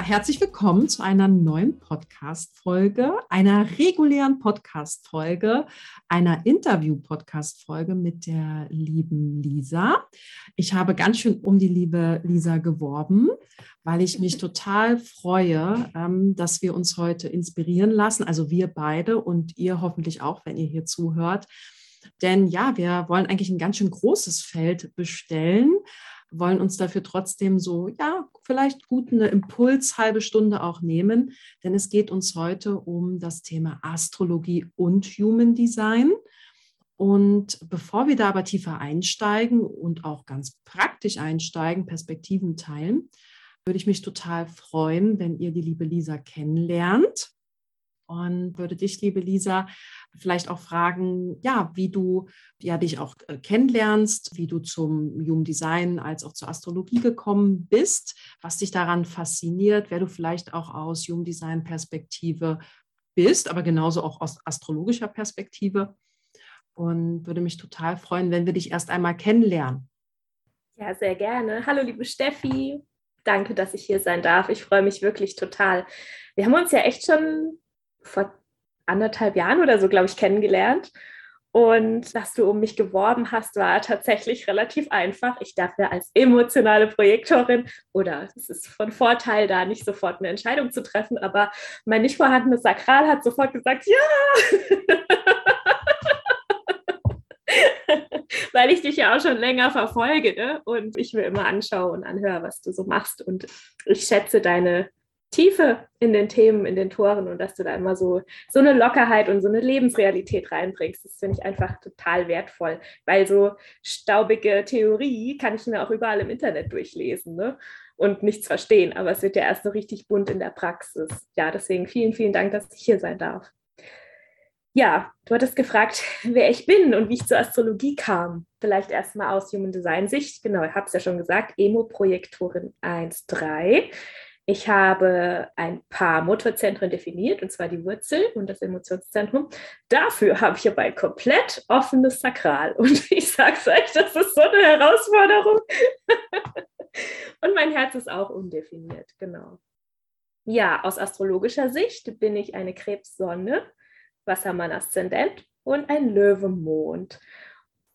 Herzlich willkommen zu einer neuen Podcast-Folge, einer regulären Podcast-Folge, einer Interview-Podcast-Folge mit der lieben Lisa. Ich habe ganz schön um die liebe Lisa geworben, weil ich mich total freue, ähm, dass wir uns heute inspirieren lassen, also wir beide und ihr hoffentlich auch, wenn ihr hier zuhört. Denn ja, wir wollen eigentlich ein ganz schön großes Feld bestellen wollen uns dafür trotzdem so, ja, vielleicht gut eine Impuls, halbe Stunde auch nehmen, denn es geht uns heute um das Thema Astrologie und Human Design. Und bevor wir da aber tiefer einsteigen und auch ganz praktisch einsteigen, Perspektiven teilen, würde ich mich total freuen, wenn ihr die liebe Lisa kennenlernt und würde dich, liebe Lisa, vielleicht auch fragen, ja, wie du ja dich auch äh, kennenlernst, wie du zum Human Design als auch zur Astrologie gekommen bist, was dich daran fasziniert, wer du vielleicht auch aus Human Design Perspektive bist, aber genauso auch aus astrologischer Perspektive. Und würde mich total freuen, wenn wir dich erst einmal kennenlernen. Ja, sehr gerne. Hallo, liebe Steffi. Danke, dass ich hier sein darf. Ich freue mich wirklich total. Wir haben uns ja echt schon vor anderthalb Jahren oder so, glaube ich, kennengelernt. Und dass du um mich geworben hast, war tatsächlich relativ einfach. Ich darf ja als emotionale Projektorin oder es ist von Vorteil, da nicht sofort eine Entscheidung zu treffen, aber mein nicht vorhandenes Sakral hat sofort gesagt, ja. Weil ich dich ja auch schon länger verfolge ne? und ich mir immer anschaue und anhöre, was du so machst. Und ich schätze deine Tiefe in den Themen, in den Toren und dass du da immer so, so eine Lockerheit und so eine Lebensrealität reinbringst. Das finde ich einfach total wertvoll, weil so staubige Theorie kann ich mir auch überall im Internet durchlesen ne? und nichts verstehen, aber es wird ja erst so richtig bunt in der Praxis. Ja, deswegen vielen, vielen Dank, dass ich hier sein darf. Ja, du hattest gefragt, wer ich bin und wie ich zur Astrologie kam. Vielleicht erstmal aus Human Design Sicht. Genau, ich habe es ja schon gesagt, Emo-Projektorin 1.3. Ich habe ein paar Motorzentren definiert, und zwar die Wurzel und das Emotionszentrum. Dafür habe ich aber ein komplett offenes Sakral. Und ich sage es euch, das ist so eine Herausforderung. und mein Herz ist auch undefiniert, genau. Ja, aus astrologischer Sicht bin ich eine Krebssonne, Wassermann-Aszendent und ein Löwemond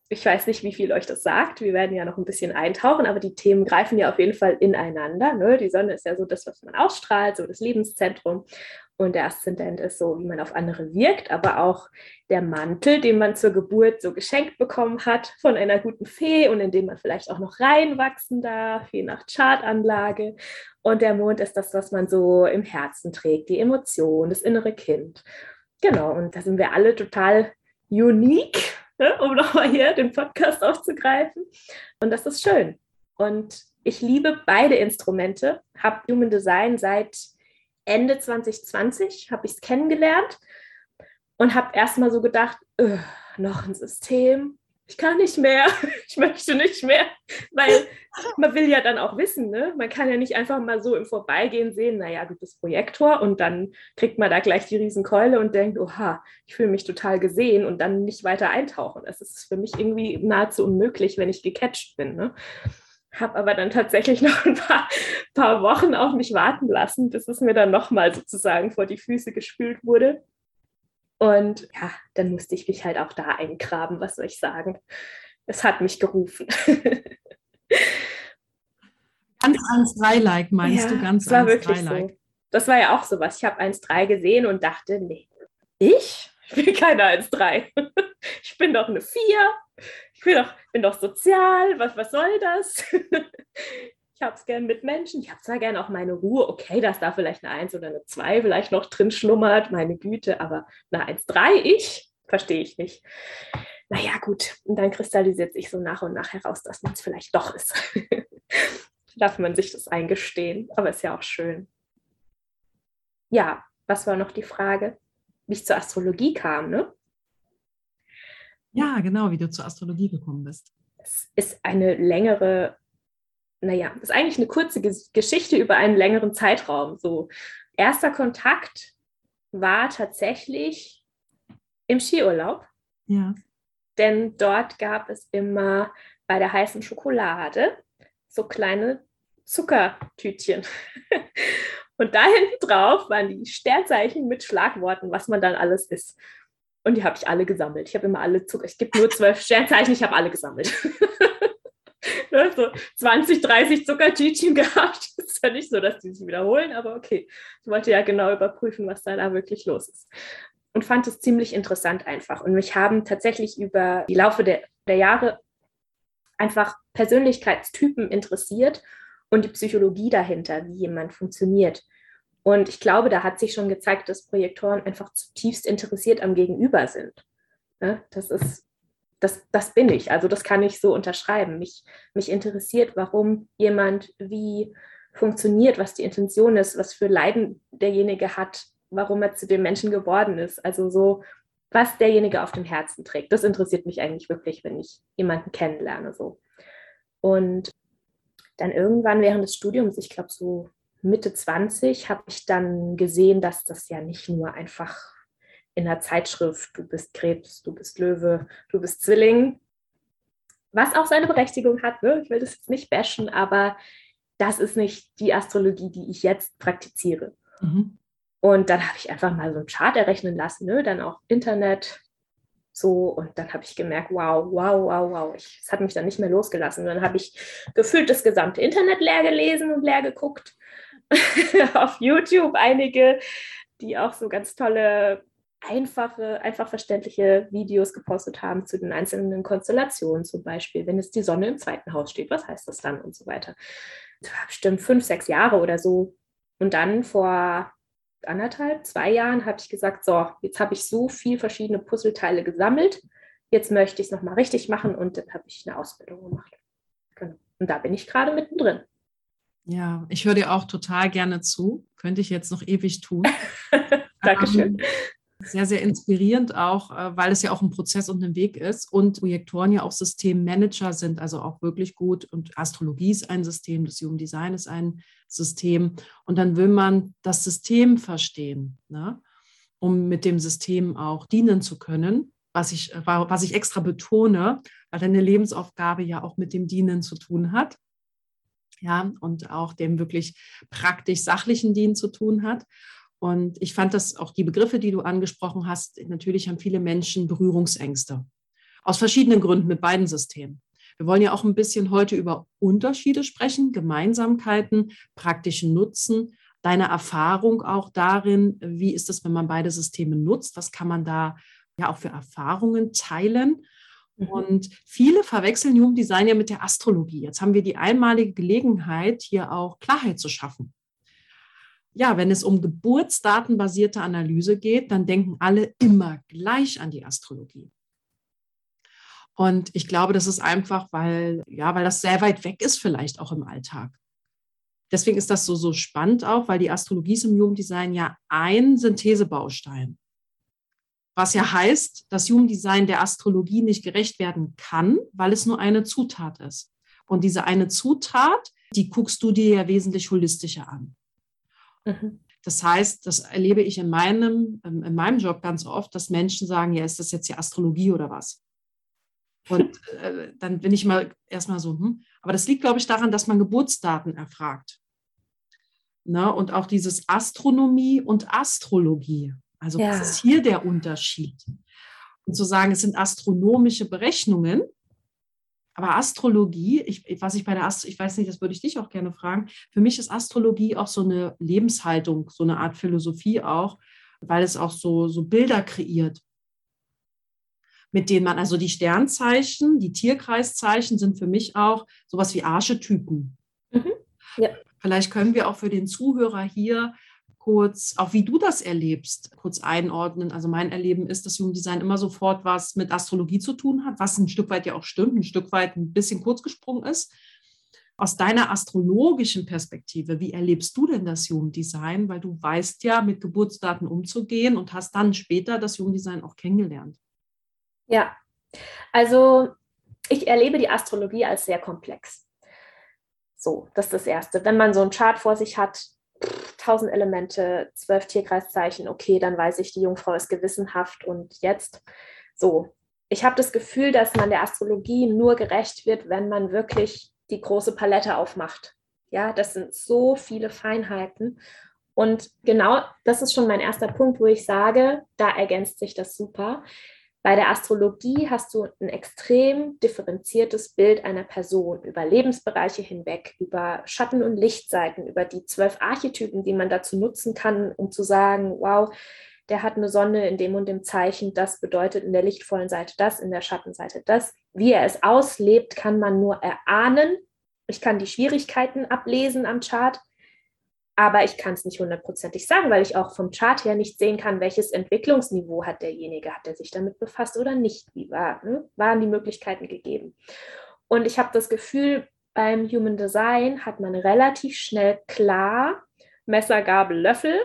ich weiß nicht, wie viel euch das sagt. Wir werden ja noch ein bisschen eintauchen, aber die Themen greifen ja auf jeden Fall ineinander. Ne? Die Sonne ist ja so das, was man ausstrahlt, so das Lebenszentrum. Und der Aszendent ist so, wie man auf andere wirkt, aber auch der Mantel, den man zur Geburt so geschenkt bekommen hat von einer guten Fee und in dem man vielleicht auch noch reinwachsen darf, je nach Chartanlage. Und der Mond ist das, was man so im Herzen trägt, die Emotion, das innere Kind. Genau, und da sind wir alle total unique Ne, um nochmal hier den Podcast aufzugreifen. Und das ist schön. Und ich liebe beide Instrumente, habe Human Design seit Ende 2020, habe ich es kennengelernt und habe erstmal so gedacht, noch ein System, ich kann nicht mehr, ich möchte nicht mehr, weil man will ja dann auch wissen, ne? man kann ja nicht einfach mal so im Vorbeigehen sehen, naja, du bist Projektor und dann kriegt man da gleich die Riesenkeule und denkt, oha, ich fühle mich total gesehen und dann nicht weiter eintauchen. Das ist für mich irgendwie nahezu unmöglich, wenn ich gecatcht bin. Ne? Habe aber dann tatsächlich noch ein paar, paar Wochen auf mich warten lassen, bis es mir dann nochmal sozusagen vor die Füße gespült wurde. Und ja, dann musste ich mich halt auch da eingraben, was soll ich sagen. Es hat mich gerufen. ganz 1-3-like meinst ja, du? Ganz war wirklich so. Das war ja auch sowas. Ich habe 1-3 gesehen und dachte, nee, ich? Ich bin keine 1-3. Ich bin doch eine 4. Ich bin doch, bin doch sozial. Was, was soll das? habe es gern mit Menschen. Ich habe zwar gern auch meine Ruhe. Okay, dass da vielleicht eine 1 oder eine 2 vielleicht noch drin schlummert, meine Güte, aber eine 1, 3 ich, verstehe ich nicht. Naja, gut. Und dann kristallisiert sich so nach und nach heraus, dass man es vielleicht doch ist. Darf man sich das eingestehen, aber ist ja auch schön. Ja, was war noch die Frage? Wie ich zur Astrologie kam, ne? Ja, genau, wie du zur Astrologie gekommen bist. Es ist eine längere naja, das ist eigentlich eine kurze Geschichte über einen längeren Zeitraum. So, erster Kontakt war tatsächlich im Skiurlaub. Ja. Denn dort gab es immer bei der heißen Schokolade so kleine Zuckertütchen. Und da hinten drauf waren die Sternzeichen mit Schlagworten, was man dann alles ist. Und die habe ich alle gesammelt. Ich habe immer alle Zucker. Es gibt nur zwölf Sternzeichen, ich habe alle gesammelt. ne, so 20, 30 Zuckertütchen gehabt. Ist ja nicht so, dass die sich wiederholen, aber okay. Ich wollte ja genau überprüfen, was da, da wirklich los ist. Und fand es ziemlich interessant einfach. Und mich haben tatsächlich über die Laufe der, der Jahre einfach Persönlichkeitstypen interessiert und die Psychologie dahinter, wie jemand funktioniert. Und ich glaube, da hat sich schon gezeigt, dass Projektoren einfach zutiefst interessiert am Gegenüber sind. Das ist, das, das bin ich. Also das kann ich so unterschreiben. Mich, mich interessiert, warum jemand wie funktioniert, was die Intention ist, was für Leiden derjenige hat, warum er zu dem Menschen geworden ist. Also so, was derjenige auf dem Herzen trägt. Das interessiert mich eigentlich wirklich, wenn ich jemanden kennenlerne. So. Und dann irgendwann während des Studiums, ich glaube so Mitte 20, habe ich dann gesehen, dass das ja nicht nur einfach in der Zeitschrift, du bist Krebs, du bist Löwe, du bist Zwilling, was auch seine Berechtigung hat. Ne? Ich will das jetzt nicht bashen, aber das ist nicht die Astrologie, die ich jetzt praktiziere. Mhm. Und dann habe ich einfach mal so einen Chart errechnen lassen, ne? dann auch Internet, so, und dann habe ich gemerkt, wow, wow, wow, wow. Es hat mich dann nicht mehr losgelassen. Und dann habe ich gefühlt das gesamte Internet leer gelesen und leer geguckt. Auf YouTube einige, die auch so ganz tolle, einfache, einfach verständliche Videos gepostet haben zu den einzelnen Konstellationen, zum Beispiel, wenn jetzt die Sonne im zweiten Haus steht, was heißt das dann und so weiter. Das war bestimmt fünf, sechs Jahre oder so. Und dann vor anderthalb, zwei Jahren habe ich gesagt, so, jetzt habe ich so viel verschiedene Puzzleteile gesammelt, jetzt möchte ich es nochmal richtig machen und dann habe ich eine Ausbildung gemacht. Genau. Und da bin ich gerade mittendrin. Ja, ich höre dir auch total gerne zu. Könnte ich jetzt noch ewig tun. Dankeschön. Ähm, sehr, sehr inspirierend auch, äh, weil es ja auch ein Prozess und ein Weg ist und Projektoren ja auch Systemmanager sind, also auch wirklich gut. Und Astrologie ist ein System, das Human Design ist ein System. Und dann will man das System verstehen, ne? um mit dem System auch dienen zu können. Was ich, was ich extra betone, weil deine Lebensaufgabe ja auch mit dem Dienen zu tun hat. Ja, und auch dem wirklich praktisch sachlichen Dienen zu tun hat. Und ich fand das auch die Begriffe, die du angesprochen hast, natürlich haben viele Menschen Berührungsängste. Aus verschiedenen Gründen mit beiden Systemen. Wir wollen ja auch ein bisschen heute über Unterschiede sprechen, Gemeinsamkeiten, praktischen Nutzen, deine Erfahrung auch darin, wie ist es, wenn man beide Systeme nutzt, was kann man da ja auch für Erfahrungen teilen. Mhm. Und viele verwechseln Human Design ja mit der Astrologie. Jetzt haben wir die einmalige Gelegenheit, hier auch Klarheit zu schaffen ja, wenn es um geburtsdatenbasierte Analyse geht, dann denken alle immer gleich an die Astrologie. Und ich glaube, das ist einfach, weil, ja, weil das sehr weit weg ist, vielleicht auch im Alltag. Deswegen ist das so, so spannend auch, weil die Astrologie ist im Jugenddesign ja ein Synthesebaustein. Was ja heißt, dass Jugenddesign der Astrologie nicht gerecht werden kann, weil es nur eine Zutat ist. Und diese eine Zutat, die guckst du dir ja wesentlich holistischer an. Mhm. Das heißt, das erlebe ich in meinem, ähm, in meinem Job ganz oft, dass Menschen sagen, ja, ist das jetzt die Astrologie oder was? Und äh, dann bin ich mal erstmal so, hm. aber das liegt, glaube ich, daran, dass man Geburtsdaten erfragt. Ne? Und auch dieses Astronomie und Astrologie. Also ja. was ist hier der Unterschied? Und zu sagen, es sind astronomische Berechnungen, aber Astrologie, ich, was ich bei der Astro, ich weiß nicht, das würde ich dich auch gerne fragen. Für mich ist Astrologie auch so eine Lebenshaltung, so eine Art Philosophie auch, weil es auch so, so Bilder kreiert, mit denen man, also die Sternzeichen, die Tierkreiszeichen sind für mich auch sowas wie Archetypen. Mhm. Ja. Vielleicht können wir auch für den Zuhörer hier kurz, auch wie du das erlebst, kurz einordnen. Also mein Erleben ist, dass Jugenddesign immer sofort was mit Astrologie zu tun hat, was ein Stück weit ja auch stimmt, ein Stück weit ein bisschen kurz gesprungen ist. Aus deiner astrologischen Perspektive, wie erlebst du denn das Jugenddesign? Weil du weißt ja, mit Geburtsdaten umzugehen und hast dann später das Jugenddesign auch kennengelernt. Ja, also ich erlebe die Astrologie als sehr komplex. So, das ist das Erste. Wenn man so einen Chart vor sich hat, 1000 Elemente, zwölf Tierkreiszeichen, okay, dann weiß ich, die Jungfrau ist gewissenhaft und jetzt so. Ich habe das Gefühl, dass man der Astrologie nur gerecht wird, wenn man wirklich die große Palette aufmacht. Ja, das sind so viele Feinheiten. Und genau das ist schon mein erster Punkt, wo ich sage, da ergänzt sich das super. Bei der Astrologie hast du ein extrem differenziertes Bild einer Person über Lebensbereiche hinweg, über Schatten- und Lichtseiten, über die zwölf Archetypen, die man dazu nutzen kann, um zu sagen, wow, der hat eine Sonne in dem und dem Zeichen, das bedeutet in der lichtvollen Seite das, in der Schattenseite das. Wie er es auslebt, kann man nur erahnen. Ich kann die Schwierigkeiten ablesen am Chart, aber ich kann es nicht hundertprozentig sagen, weil ich auch vom Chart her nicht sehen kann, welches Entwicklungsniveau hat derjenige, hat er sich damit befasst oder nicht, wie war, ne? waren die Möglichkeiten gegeben. Und ich habe das Gefühl, beim Human Design hat man relativ schnell klar Messer, Gabel, Löffel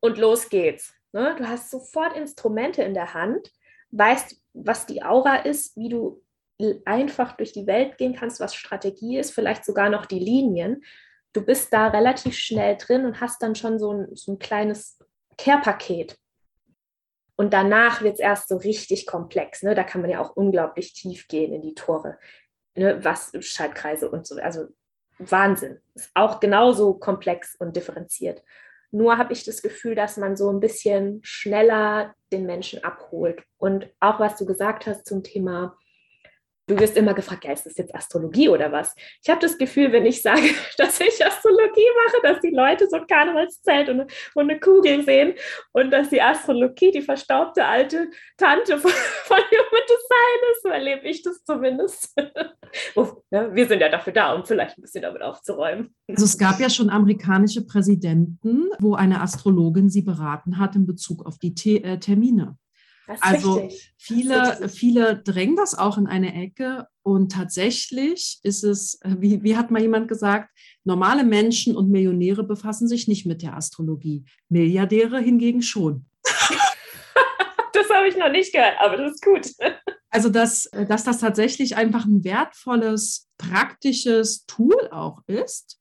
und los geht's. Ne? Du hast sofort Instrumente in der Hand, weißt, was die Aura ist, wie du einfach durch die Welt gehen kannst, was Strategie ist, vielleicht sogar noch die Linien du bist da relativ schnell drin und hast dann schon so ein, so ein kleines Care-Paket. Und danach wird es erst so richtig komplex. Ne? Da kann man ja auch unglaublich tief gehen in die Tore. Ne? Was Schaltkreise und so. Also Wahnsinn. Ist auch genauso komplex und differenziert. Nur habe ich das Gefühl, dass man so ein bisschen schneller den Menschen abholt. Und auch was du gesagt hast zum Thema du wirst immer gefragt, ja, ist das jetzt Astrologie oder was? Ich habe das Gefühl, wenn ich sage, dass ich Astrologie mache, dass die Leute so ein Karnevalszelt und, und eine Kugel sehen und dass die Astrologie die verstaubte alte Tante von, von Human Design ist. So erlebe ich das zumindest. ja, wir sind ja dafür da, um vielleicht ein bisschen damit aufzuräumen. Also es gab ja schon amerikanische Präsidenten, wo eine Astrologin sie beraten hat in Bezug auf die äh, Termine also richtig. viele, viele drängen das auch in eine Ecke und tatsächlich ist es, wie, wie hat mal jemand gesagt, normale Menschen und Millionäre befassen sich nicht mit der Astrologie, Milliardäre hingegen schon. das habe ich noch nicht gehört, aber das ist gut. Also, dass, dass das tatsächlich einfach ein wertvolles, praktisches Tool auch ist,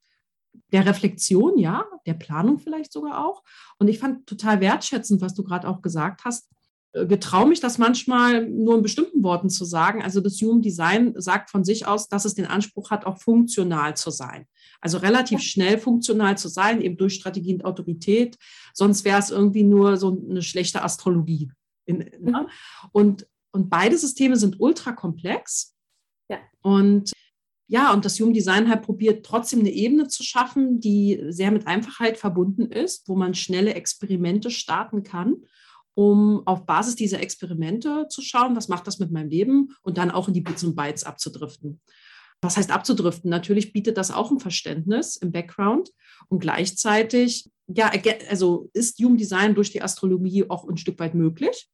der Reflexion, ja, der Planung vielleicht sogar auch. Und ich fand total wertschätzend, was du gerade auch gesagt hast, getraue mich das manchmal nur in bestimmten Worten zu sagen. Also das Human Design sagt von sich aus, dass es den Anspruch hat, auch funktional zu sein. Also relativ schnell funktional zu sein, eben durch Strategie und Autorität. Sonst wäre es irgendwie nur so eine schlechte Astrologie. Ne? mhm. und, und beide Systeme sind ultra komplex. Ja. Und ja, und das Human Design halt probiert trotzdem eine Ebene zu schaffen, die sehr mit Einfachheit verbunden ist, wo man schnelle Experimente starten kann um auf Basis dieser Experimente zu schauen, was macht das mit meinem Leben und dann auch in die Bits und Bytes abzudriften. Was heißt abzudriften? Natürlich bietet das auch ein Verständnis im Background und gleichzeitig, ja, also ist Human Design durch die Astrologie auch ein Stück weit möglich.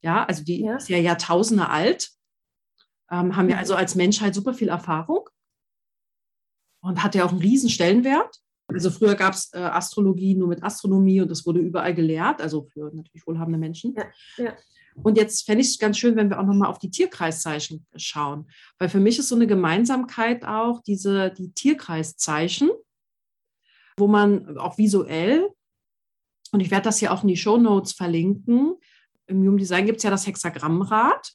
Ja, also die ja. ist ja Jahrtausende alt. Ähm, haben wir also als Menschheit super viel Erfahrung und hat ja auch einen riesen Stellenwert. Also früher gab es äh, Astrologie nur mit Astronomie und das wurde überall gelehrt, also für natürlich wohlhabende Menschen. Ja, ja. Und jetzt fände ich es ganz schön, wenn wir auch nochmal auf die Tierkreiszeichen schauen. Weil für mich ist so eine Gemeinsamkeit auch diese, die Tierkreiszeichen, wo man auch visuell, und ich werde das hier auch in die Show Notes verlinken, im Human Design gibt es ja das Hexagrammrad.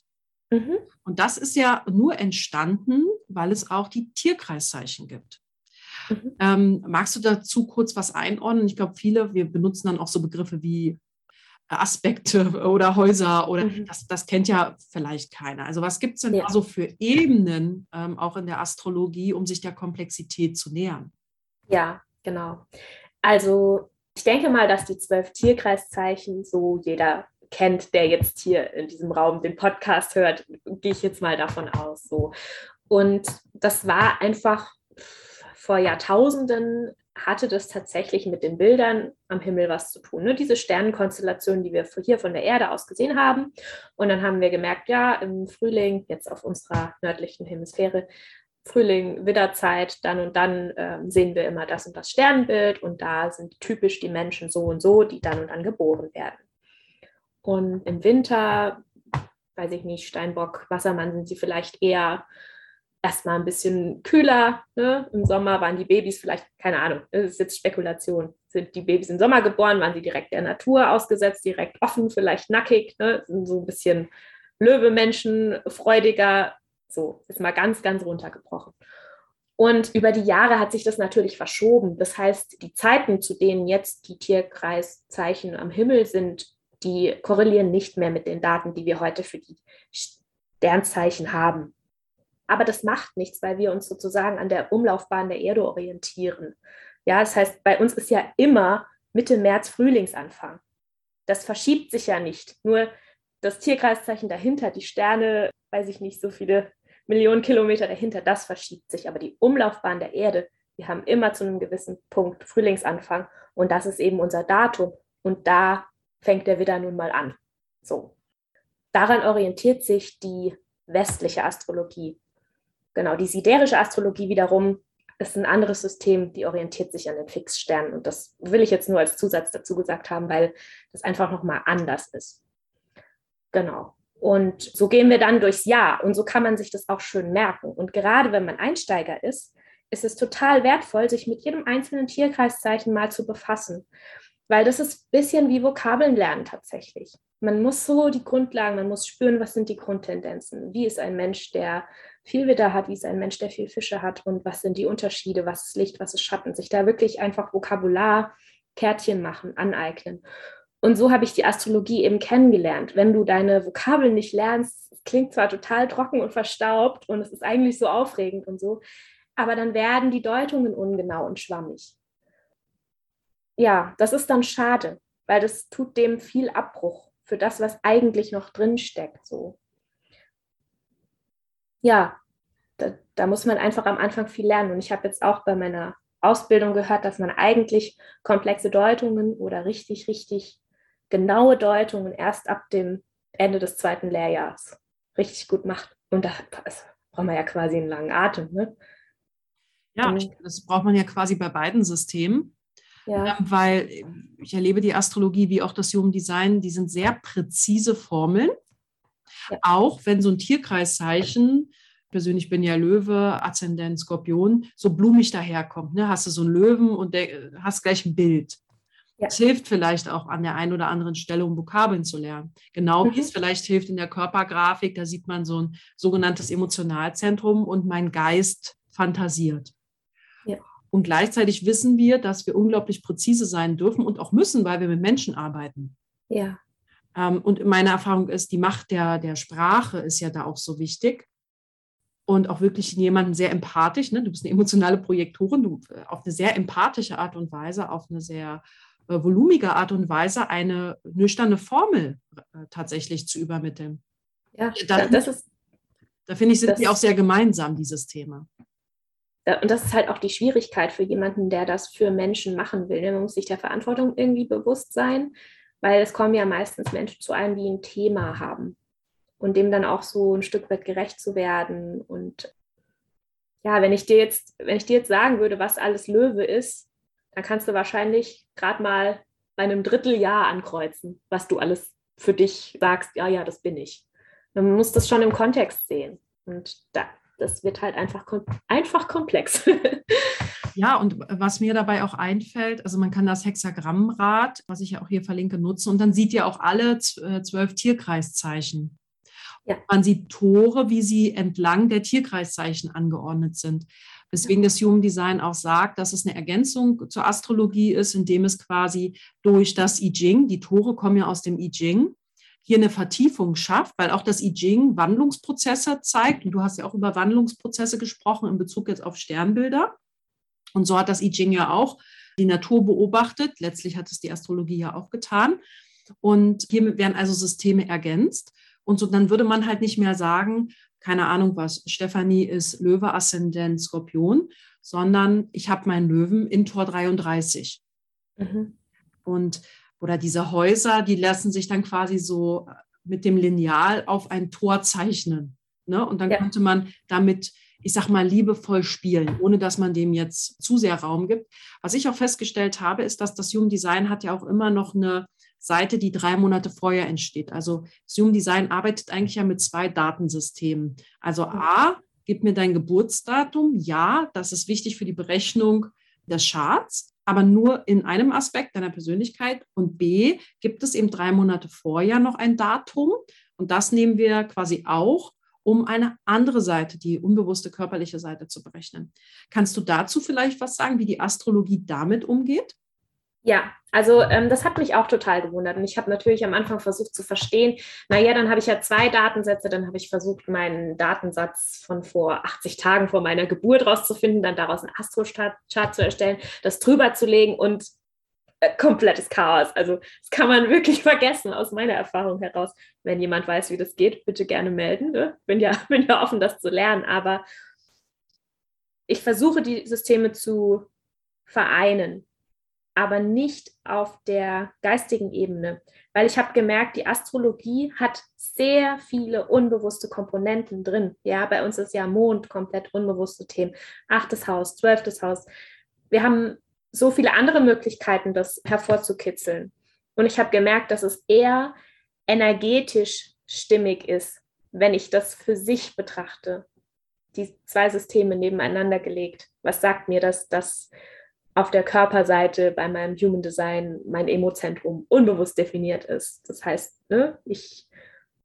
Mhm. Und das ist ja nur entstanden, weil es auch die Tierkreiszeichen gibt. Mhm. Ähm, magst du dazu kurz was einordnen? Ich glaube, viele, wir benutzen dann auch so Begriffe wie Aspekte oder Häuser oder mhm. das, das kennt ja vielleicht keiner. Also was gibt es denn ja. da so für Ebenen ähm, auch in der Astrologie, um sich der Komplexität zu nähern? Ja, genau. Also ich denke mal, dass die zwölf Tierkreiszeichen so jeder kennt, der jetzt hier in diesem Raum den Podcast hört, gehe ich jetzt mal davon aus. So. Und das war einfach vor Jahrtausenden hatte das tatsächlich mit den Bildern am Himmel was zu tun. Ne? Diese Sternenkonstellation, die wir hier von der Erde aus gesehen haben. Und dann haben wir gemerkt, ja, im Frühling, jetzt auf unserer nördlichen Hemisphäre, Frühling, Widderzeit, dann und dann äh, sehen wir immer das und das Sternbild und da sind typisch die Menschen so und so, die dann und dann geboren werden. Und im Winter, weiß ich nicht, Steinbock, Wassermann sind sie vielleicht eher erstmal ein bisschen kühler. Ne? Im Sommer waren die Babys vielleicht, keine Ahnung, das ist jetzt Spekulation. Sind die Babys im Sommer geboren, waren sie direkt der Natur ausgesetzt, direkt offen, vielleicht nackig, ne? sind so ein bisschen Löwemenschen, freudiger, so, jetzt mal ganz, ganz runtergebrochen. Und über die Jahre hat sich das natürlich verschoben. Das heißt, die Zeiten, zu denen jetzt die Tierkreiszeichen am Himmel sind, die korrelieren nicht mehr mit den Daten, die wir heute für die Sternzeichen haben. Aber das macht nichts, weil wir uns sozusagen an der Umlaufbahn der Erde orientieren. Ja, das heißt, bei uns ist ja immer Mitte März Frühlingsanfang. Das verschiebt sich ja nicht. Nur das Tierkreiszeichen dahinter, die Sterne, weiß ich nicht, so viele Millionen Kilometer dahinter, das verschiebt sich. Aber die Umlaufbahn der Erde, wir haben immer zu einem gewissen Punkt Frühlingsanfang und das ist eben unser Datum. Und da fängt der Widder nun mal an. So. Daran orientiert sich die westliche Astrologie. Genau, die siderische Astrologie wiederum ist ein anderes System, die orientiert sich an den Fixsternen. Und das will ich jetzt nur als Zusatz dazu gesagt haben, weil das einfach nochmal anders ist. Genau. Und so gehen wir dann durchs Jahr und so kann man sich das auch schön merken. Und gerade wenn man Einsteiger ist, ist es total wertvoll, sich mit jedem einzelnen Tierkreiszeichen mal zu befassen. Weil das ist ein bisschen wie Vokabeln lernen tatsächlich. Man muss so die Grundlagen, man muss spüren, was sind die Grundtendenzen. Wie ist ein Mensch, der viel Widder hat, wie ist ein Mensch, der viel Fische hat und was sind die Unterschiede, was ist Licht, was ist Schatten. Sich da wirklich einfach Vokabular, Kärtchen machen, aneignen. Und so habe ich die Astrologie eben kennengelernt. Wenn du deine Vokabeln nicht lernst, es klingt zwar total trocken und verstaubt und es ist eigentlich so aufregend und so, aber dann werden die Deutungen ungenau und schwammig ja, das ist dann schade, weil das tut dem viel Abbruch für das, was eigentlich noch drin steckt. So. Ja, da, da muss man einfach am Anfang viel lernen. Und ich habe jetzt auch bei meiner Ausbildung gehört, dass man eigentlich komplexe Deutungen oder richtig, richtig genaue Deutungen erst ab dem Ende des zweiten Lehrjahres richtig gut macht. Und da braucht man ja quasi einen langen Atem. Ne? Ja, das braucht man ja quasi bei beiden Systemen. Ja. Ähm, weil ich erlebe die Astrologie wie auch das Human Design, die sind sehr präzise Formeln. Ja. Auch wenn so ein Tierkreiszeichen, persönlich bin ja Löwe, Aszendent, Skorpion, so blumig daherkommt. Ne? Hast du so einen Löwen und der, hast gleich ein Bild. Ja. Es hilft vielleicht auch an der einen oder anderen Stelle, um Vokabeln zu lernen. Genau mhm. wie es vielleicht hilft in der Körpergrafik, da sieht man so ein sogenanntes Emotionalzentrum und mein Geist fantasiert. Und gleichzeitig wissen wir, dass wir unglaublich präzise sein dürfen und auch müssen, weil wir mit Menschen arbeiten. Ja. Ähm, und meine Erfahrung ist, die Macht der, der Sprache ist ja da auch so wichtig. Und auch wirklich jemanden sehr empathisch, ne? du bist eine emotionale Projektorin, du äh, auf eine sehr empathische Art und Weise, auf eine sehr äh, volumige Art und Weise eine nüchterne Formel äh, tatsächlich zu übermitteln. Ja, da, das ist. Da finde ich, sind die auch sehr gemeinsam, dieses Thema. Und das ist halt auch die Schwierigkeit für jemanden, der das für Menschen machen will. Man muss sich der Verantwortung irgendwie bewusst sein, weil es kommen ja meistens Menschen zu einem, die ein Thema haben und dem dann auch so ein Stück weit gerecht zu werden. Und ja, wenn ich dir jetzt, wenn ich dir jetzt sagen würde, was alles Löwe ist, dann kannst du wahrscheinlich gerade mal bei einem Dritteljahr ankreuzen, was du alles für dich sagst, ja, ja, das bin ich. Man muss das schon im Kontext sehen. Und da, das wird halt einfach, einfach komplex. Ja, und was mir dabei auch einfällt, also man kann das Hexagrammrad, was ich ja auch hier verlinke, nutzen und dann sieht ja auch alle äh, zwölf Tierkreiszeichen. Ja. Man sieht Tore, wie sie entlang der Tierkreiszeichen angeordnet sind. Weswegen das Human Design auch sagt, dass es eine Ergänzung zur Astrologie ist, indem es quasi durch das I Ching, die Tore kommen ja aus dem I Ching, hier eine Vertiefung schafft, weil auch das I Ching Wandlungsprozesse zeigt. Und du hast ja auch über Wandlungsprozesse gesprochen in Bezug jetzt auf Sternbilder. Und so hat das I Ching ja auch die Natur beobachtet. Letztlich hat es die Astrologie ja auch getan. Und hier werden also Systeme ergänzt. Und so dann würde man halt nicht mehr sagen, keine Ahnung was, Stefanie ist Löwe, Aszendent, Skorpion, sondern ich habe meinen Löwen in Tor 33. Mhm. Und oder diese Häuser, die lassen sich dann quasi so mit dem Lineal auf ein Tor zeichnen. Ne? Und dann ja. könnte man damit, ich sag mal, liebevoll spielen, ohne dass man dem jetzt zu sehr Raum gibt. Was ich auch festgestellt habe, ist, dass das Human Design hat ja auch immer noch eine Seite, die drei Monate vorher entsteht. Also das Human Design arbeitet eigentlich ja mit zwei Datensystemen. Also A gib mir dein Geburtsdatum. Ja, das ist wichtig für die Berechnung des Charts, aber nur in einem Aspekt deiner Persönlichkeit. Und B, gibt es eben drei Monate vorher noch ein Datum. Und das nehmen wir quasi auch, um eine andere Seite, die unbewusste körperliche Seite zu berechnen. Kannst du dazu vielleicht was sagen, wie die Astrologie damit umgeht? Ja, also ähm, das hat mich auch total gewundert. Und ich habe natürlich am Anfang versucht zu verstehen, naja, dann habe ich ja zwei Datensätze, dann habe ich versucht, meinen Datensatz von vor 80 Tagen vor meiner Geburt rauszufinden, dann daraus einen Astrochart zu erstellen, das drüber zu legen und äh, komplettes Chaos. Also das kann man wirklich vergessen aus meiner Erfahrung heraus. Wenn jemand weiß, wie das geht, bitte gerne melden. Ne? Bin, ja, bin ja offen, das zu lernen. Aber ich versuche, die Systeme zu vereinen aber nicht auf der geistigen Ebene, weil ich habe gemerkt, die Astrologie hat sehr viele unbewusste Komponenten drin. Ja, bei uns ist ja Mond komplett unbewusste Themen, achtes Haus, zwölftes Haus. Wir haben so viele andere Möglichkeiten, das hervorzukitzeln. Und ich habe gemerkt, dass es eher energetisch stimmig ist, wenn ich das für sich betrachte. Die zwei Systeme nebeneinander gelegt. Was sagt mir das, dass auf der Körperseite bei meinem Human Design mein Emozentrum unbewusst definiert ist. Das heißt, ne, ich,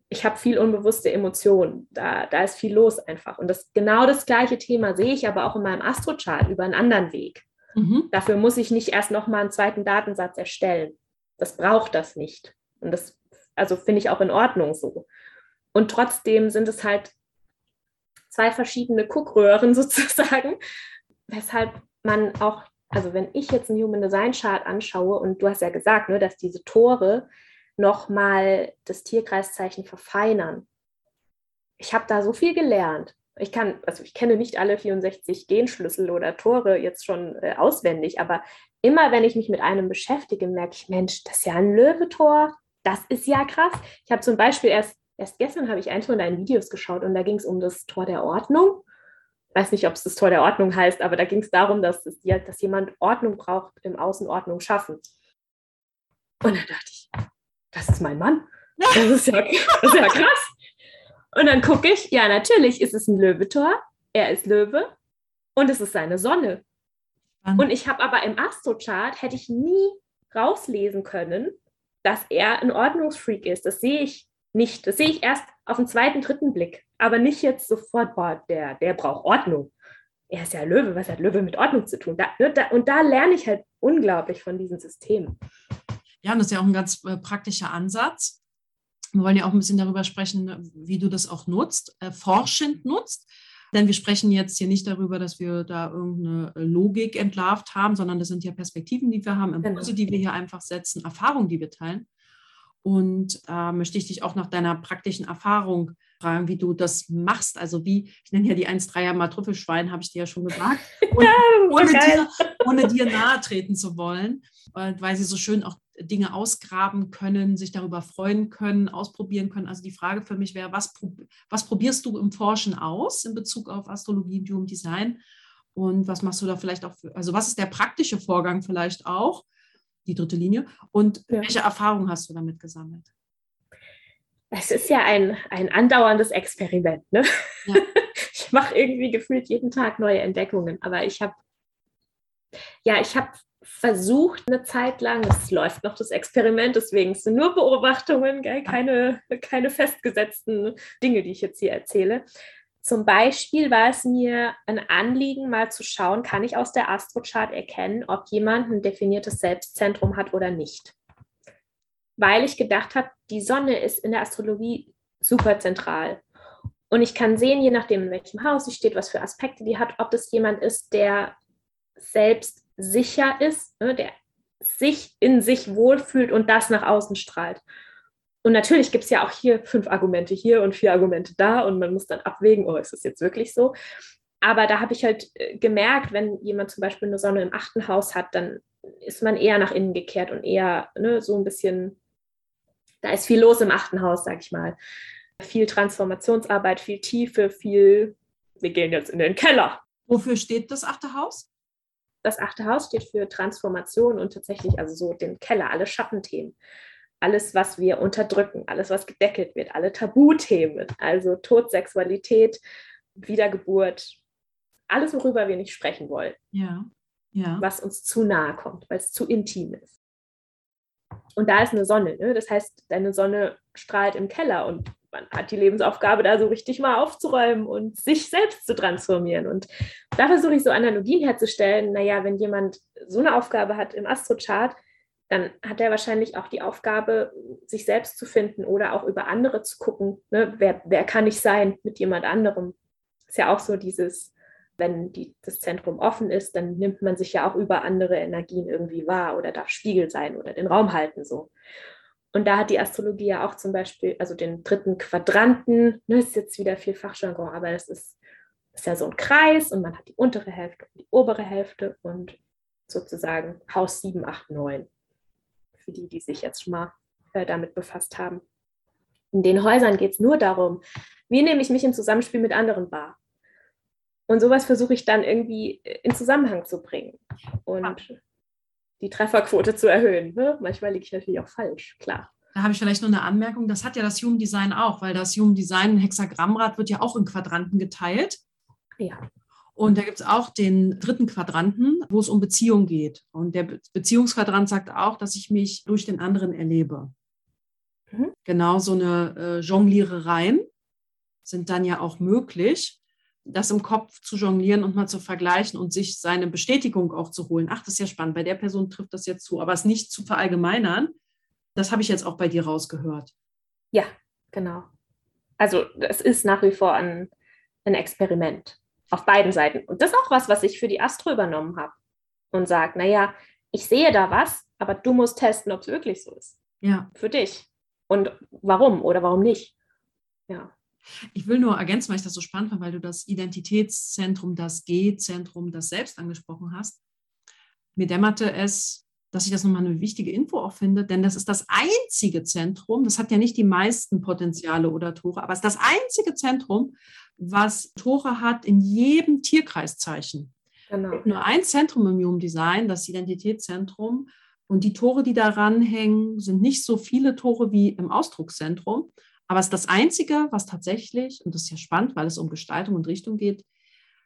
ich habe viel unbewusste Emotionen. Da, da ist viel los einfach. Und das genau das gleiche Thema sehe ich aber auch in meinem Astrochart über einen anderen Weg. Mhm. Dafür muss ich nicht erst nochmal einen zweiten Datensatz erstellen. Das braucht das nicht. Und das, also finde ich auch in Ordnung so. Und trotzdem sind es halt zwei verschiedene Guckröhren sozusagen, weshalb man auch also wenn ich jetzt einen Human Design Chart anschaue und du hast ja gesagt, ne, dass diese Tore nochmal das Tierkreiszeichen verfeinern. Ich habe da so viel gelernt. Ich kann, also ich kenne nicht alle 64 Genschlüssel oder Tore jetzt schon äh, auswendig, aber immer wenn ich mich mit einem beschäftige, merke ich, Mensch, das ist ja ein Löwetor, das ist ja krass. Ich habe zum Beispiel erst, erst gestern habe ich eins von deinen Videos geschaut und da ging es um das Tor der Ordnung weiß nicht, ob es das Tor der Ordnung heißt, aber da ging es darum, dass, es, dass jemand Ordnung braucht, im Außen Ordnung schaffen. Und dann dachte ich, das ist mein Mann. Das ist ja, das ist ja krass. Und dann gucke ich, ja, natürlich ist es ein Löwetor. Er ist Löwe und es ist seine Sonne. Und ich habe aber im Astrochart hätte ich nie rauslesen können, dass er ein Ordnungsfreak ist. Das sehe ich nicht. Das sehe ich erst auf den zweiten, dritten Blick, aber nicht jetzt sofort, boah, der, der braucht Ordnung. Er ist ja Löwe, was hat Löwe mit Ordnung zu tun? Da, ne, da, und da lerne ich halt unglaublich von diesen Systemen. Ja, und das ist ja auch ein ganz äh, praktischer Ansatz. Wir wollen ja auch ein bisschen darüber sprechen, wie du das auch nutzt, äh, forschend nutzt. Denn wir sprechen jetzt hier nicht darüber, dass wir da irgendeine Logik entlarvt haben, sondern das sind ja Perspektiven, die wir haben, Impulse, genau. die wir hier einfach setzen, Erfahrungen, die wir teilen. Und äh, möchte ich dich auch nach deiner praktischen Erfahrung fragen, wie du das machst. Also wie, ich nenne ja die 1,3er mal Trüffelschwein, habe ich dir ja schon gesagt, und, ohne, dir, ohne dir nahe treten zu wollen, weil sie so schön auch Dinge ausgraben können, sich darüber freuen können, ausprobieren können. Also die Frage für mich wäre, was, was probierst du im Forschen aus in Bezug auf Astrologie und Human Design? Und was machst du da vielleicht auch für, also was ist der praktische Vorgang vielleicht auch, die dritte Linie. Und ja. welche Erfahrungen hast du damit gesammelt? Es ist ja ein, ein andauerndes Experiment. Ne? Ja. Ich mache irgendwie gefühlt jeden Tag neue Entdeckungen, aber ich habe ja, ich habe versucht eine Zeit lang, es läuft noch das Experiment, deswegen sind nur Beobachtungen, gell? Keine, keine festgesetzten Dinge, die ich jetzt hier erzähle. Zum Beispiel war es mir ein Anliegen, mal zu schauen, kann ich aus der Astrochart erkennen, ob jemand ein definiertes Selbstzentrum hat oder nicht. Weil ich gedacht habe, die Sonne ist in der Astrologie super zentral. Und ich kann sehen, je nachdem, in welchem Haus sie steht, was für Aspekte die hat, ob das jemand ist, der selbst sicher ist, ne, der sich in sich wohlfühlt und das nach außen strahlt. Und natürlich gibt es ja auch hier fünf Argumente hier und vier Argumente da und man muss dann abwägen, oh, ist das jetzt wirklich so? Aber da habe ich halt äh, gemerkt, wenn jemand zum Beispiel eine Sonne im achten Haus hat, dann ist man eher nach innen gekehrt und eher ne, so ein bisschen, da ist viel los im achten Haus, sag ich mal. Viel Transformationsarbeit, viel Tiefe, viel, wir gehen jetzt in den Keller. Wofür steht das achte Haus? Das achte Haus steht für Transformation und tatsächlich also so den Keller, alle Schattenthemen alles, was wir unterdrücken, alles, was gedeckelt wird, alle Tabuthemen, also Tod, Sexualität, Wiedergeburt, alles, worüber wir nicht sprechen wollen. Ja. Ja. Was uns zu nahe kommt, weil es zu intim ist. Und da ist eine Sonne. Ne? Das heißt, deine Sonne strahlt im Keller und man hat die Lebensaufgabe, da so richtig mal aufzuräumen und sich selbst zu transformieren. Und da versuche ich so Analogien herzustellen. Naja, wenn jemand so eine Aufgabe hat im Astrochart, dann hat er wahrscheinlich auch die Aufgabe, sich selbst zu finden oder auch über andere zu gucken. Ne? Wer, wer kann ich sein mit jemand anderem? Ist ja auch so dieses, wenn die, das Zentrum offen ist, dann nimmt man sich ja auch über andere Energien irgendwie wahr oder darf Spiegel sein oder den Raum halten so. Und da hat die Astrologie ja auch zum Beispiel, also den dritten Quadranten, ne, ist jetzt wieder viel Fachjargon, aber das ist, ist ja so ein Kreis und man hat die untere Hälfte und die obere Hälfte und sozusagen Haus 7, 8, 9. Für die, die sich jetzt schon mal äh, damit befasst haben. In den Häusern geht es nur darum, wie nehme ich mich im Zusammenspiel mit anderen wahr. Und sowas versuche ich dann irgendwie in Zusammenhang zu bringen. Und die Trefferquote zu erhöhen. Ne? Manchmal liege ich natürlich auch falsch, klar. Da habe ich vielleicht nur eine Anmerkung. Das hat ja das Human Design auch, weil das Human Design Hexagrammrad wird ja auch in Quadranten geteilt. Ja. Und da gibt es auch den dritten Quadranten, wo es um Beziehung geht. Und der Beziehungsquadrant sagt auch, dass ich mich durch den anderen erlebe. Mhm. Genau so eine äh, Jonglierereien sind dann ja auch möglich das im Kopf zu jonglieren und mal zu vergleichen und sich seine Bestätigung auch zu holen. Ach, das ist ja spannend, bei der Person trifft das jetzt zu, aber es nicht zu verallgemeinern, das habe ich jetzt auch bei dir rausgehört. Ja, genau. Also es ist nach wie vor ein, ein Experiment auf beiden Seiten. Und das ist auch was, was ich für die Astro übernommen habe und sage, naja, ich sehe da was, aber du musst testen, ob es wirklich so ist. Ja. Für dich. Und warum oder warum nicht. Ja. Ich will nur ergänzen, weil ich das so spannend fand, weil du das Identitätszentrum, das G-Zentrum, das Selbst angesprochen hast. Mir dämmerte es, dass ich das nochmal eine wichtige Info auch finde, denn das ist das einzige Zentrum, das hat ja nicht die meisten Potenziale oder Tore, aber es ist das einzige Zentrum, was Tore hat in jedem Tierkreiszeichen. Genau. Nur ein Zentrum im Human Design, das Identitätszentrum. Und die Tore, die daran hängen, sind nicht so viele Tore wie im Ausdruckszentrum. Aber es ist das Einzige, was tatsächlich, und das ist ja spannend, weil es um Gestaltung und Richtung geht,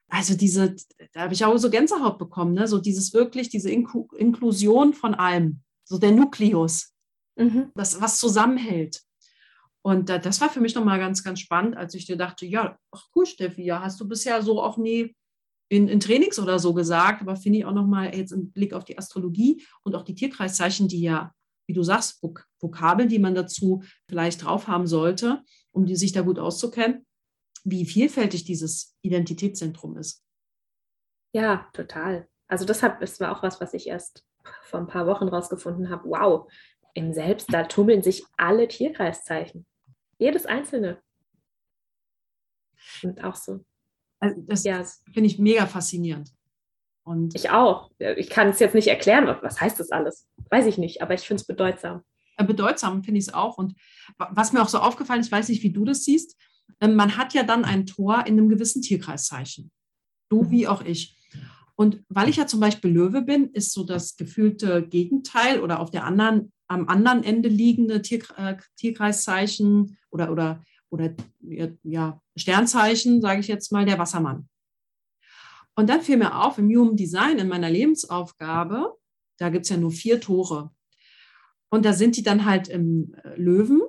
also diese, da habe ich auch so Gänsehaut bekommen, ne? so dieses wirklich, diese Inku Inklusion von allem, so der Nukleus, mhm. das, was zusammenhält. Und äh, das war für mich nochmal ganz, ganz spannend, als ich dir dachte, ja, ach cool, Steffi, ja, hast du bisher so auch nie in, in Trainings oder so gesagt, aber finde ich auch nochmal jetzt im Blick auf die Astrologie und auch die Tierkreiszeichen, die ja wie du sagst, Vok Vokabeln, die man dazu vielleicht drauf haben sollte, um die, sich da gut auszukennen, wie vielfältig dieses Identitätszentrum ist. Ja, total. Also das, hab, das war auch was, was ich erst vor ein paar Wochen rausgefunden habe. Wow, im Selbst, da tummeln sich alle Tierkreiszeichen. Jedes einzelne. Und auch so. Also das ja. finde ich mega faszinierend. Und ich auch. Ich kann es jetzt nicht erklären, was heißt das alles? Weiß ich nicht, aber ich finde es bedeutsam. Bedeutsam finde ich es auch. Und was mir auch so aufgefallen ist, weiß nicht, wie du das siehst, ähm, man hat ja dann ein Tor in einem gewissen Tierkreiszeichen. Du mhm. wie auch ich. Und weil ich ja zum Beispiel Löwe bin, ist so das gefühlte Gegenteil oder auf der anderen, am anderen Ende liegende Tier, äh, Tierkreiszeichen oder, oder, oder ja, Sternzeichen, sage ich jetzt mal, der Wassermann. Und dann fiel mir auf, im Human Design, in meiner Lebensaufgabe, da gibt es ja nur vier Tore. Und da sind die dann halt im äh, Löwen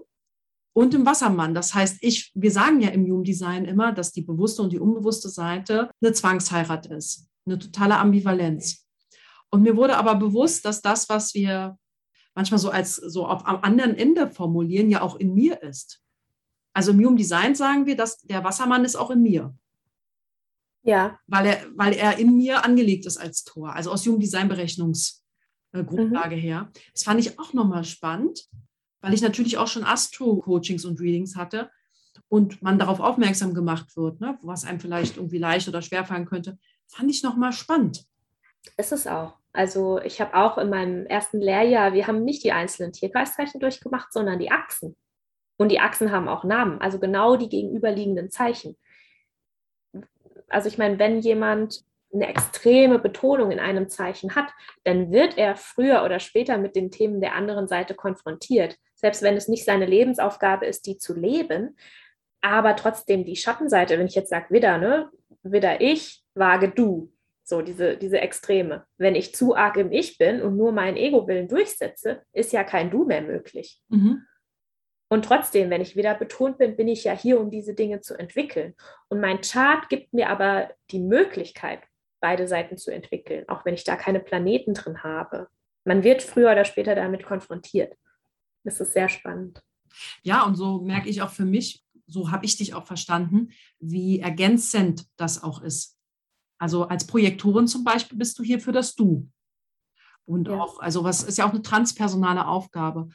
und im Wassermann. Das heißt, ich, wir sagen ja im Human Design immer, dass die bewusste und die unbewusste Seite eine Zwangsheirat ist, eine totale Ambivalenz. Und mir wurde aber bewusst, dass das, was wir manchmal so als so auf am anderen Ende formulieren, ja auch in mir ist. Also im Human Design sagen wir, dass der Wassermann ist auch in mir. Ja. Weil er, weil er in mir angelegt ist als Tor, also aus Human Design Berechnungsgrundlage mhm. her. Das fand ich auch nochmal spannend, weil ich natürlich auch schon Astro-Coachings und Readings hatte und man darauf aufmerksam gemacht wird, ne, was einem vielleicht irgendwie leicht oder schwer fallen könnte. Fand ich nochmal spannend. Ist es auch. Also ich habe auch in meinem ersten Lehrjahr, wir haben nicht die einzelnen Tierkreiszeichen durchgemacht, sondern die Achsen. Und die Achsen haben auch Namen, also genau die gegenüberliegenden Zeichen also ich meine, wenn jemand eine extreme Betonung in einem Zeichen hat, dann wird er früher oder später mit den Themen der anderen Seite konfrontiert. Selbst wenn es nicht seine Lebensaufgabe ist, die zu leben, aber trotzdem die Schattenseite, wenn ich jetzt sage, Widder, ne? Widder ich, wage du. So, diese, diese Extreme. Wenn ich zu arg im Ich bin und nur meinen Ego-Willen durchsetze, ist ja kein Du mehr möglich. Mhm. Und trotzdem, wenn ich wieder betont bin, bin ich ja hier, um diese Dinge zu entwickeln. Und mein Chart gibt mir aber die Möglichkeit, beide Seiten zu entwickeln, auch wenn ich da keine Planeten drin habe. Man wird früher oder später damit konfrontiert. Das ist sehr spannend. Ja, und so merke ich auch für mich, so habe ich dich auch verstanden, wie ergänzend das auch ist. Also als Projektorin zum Beispiel bist du hier für das Du. Und ja. auch, also was ist ja auch eine transpersonale Aufgabe.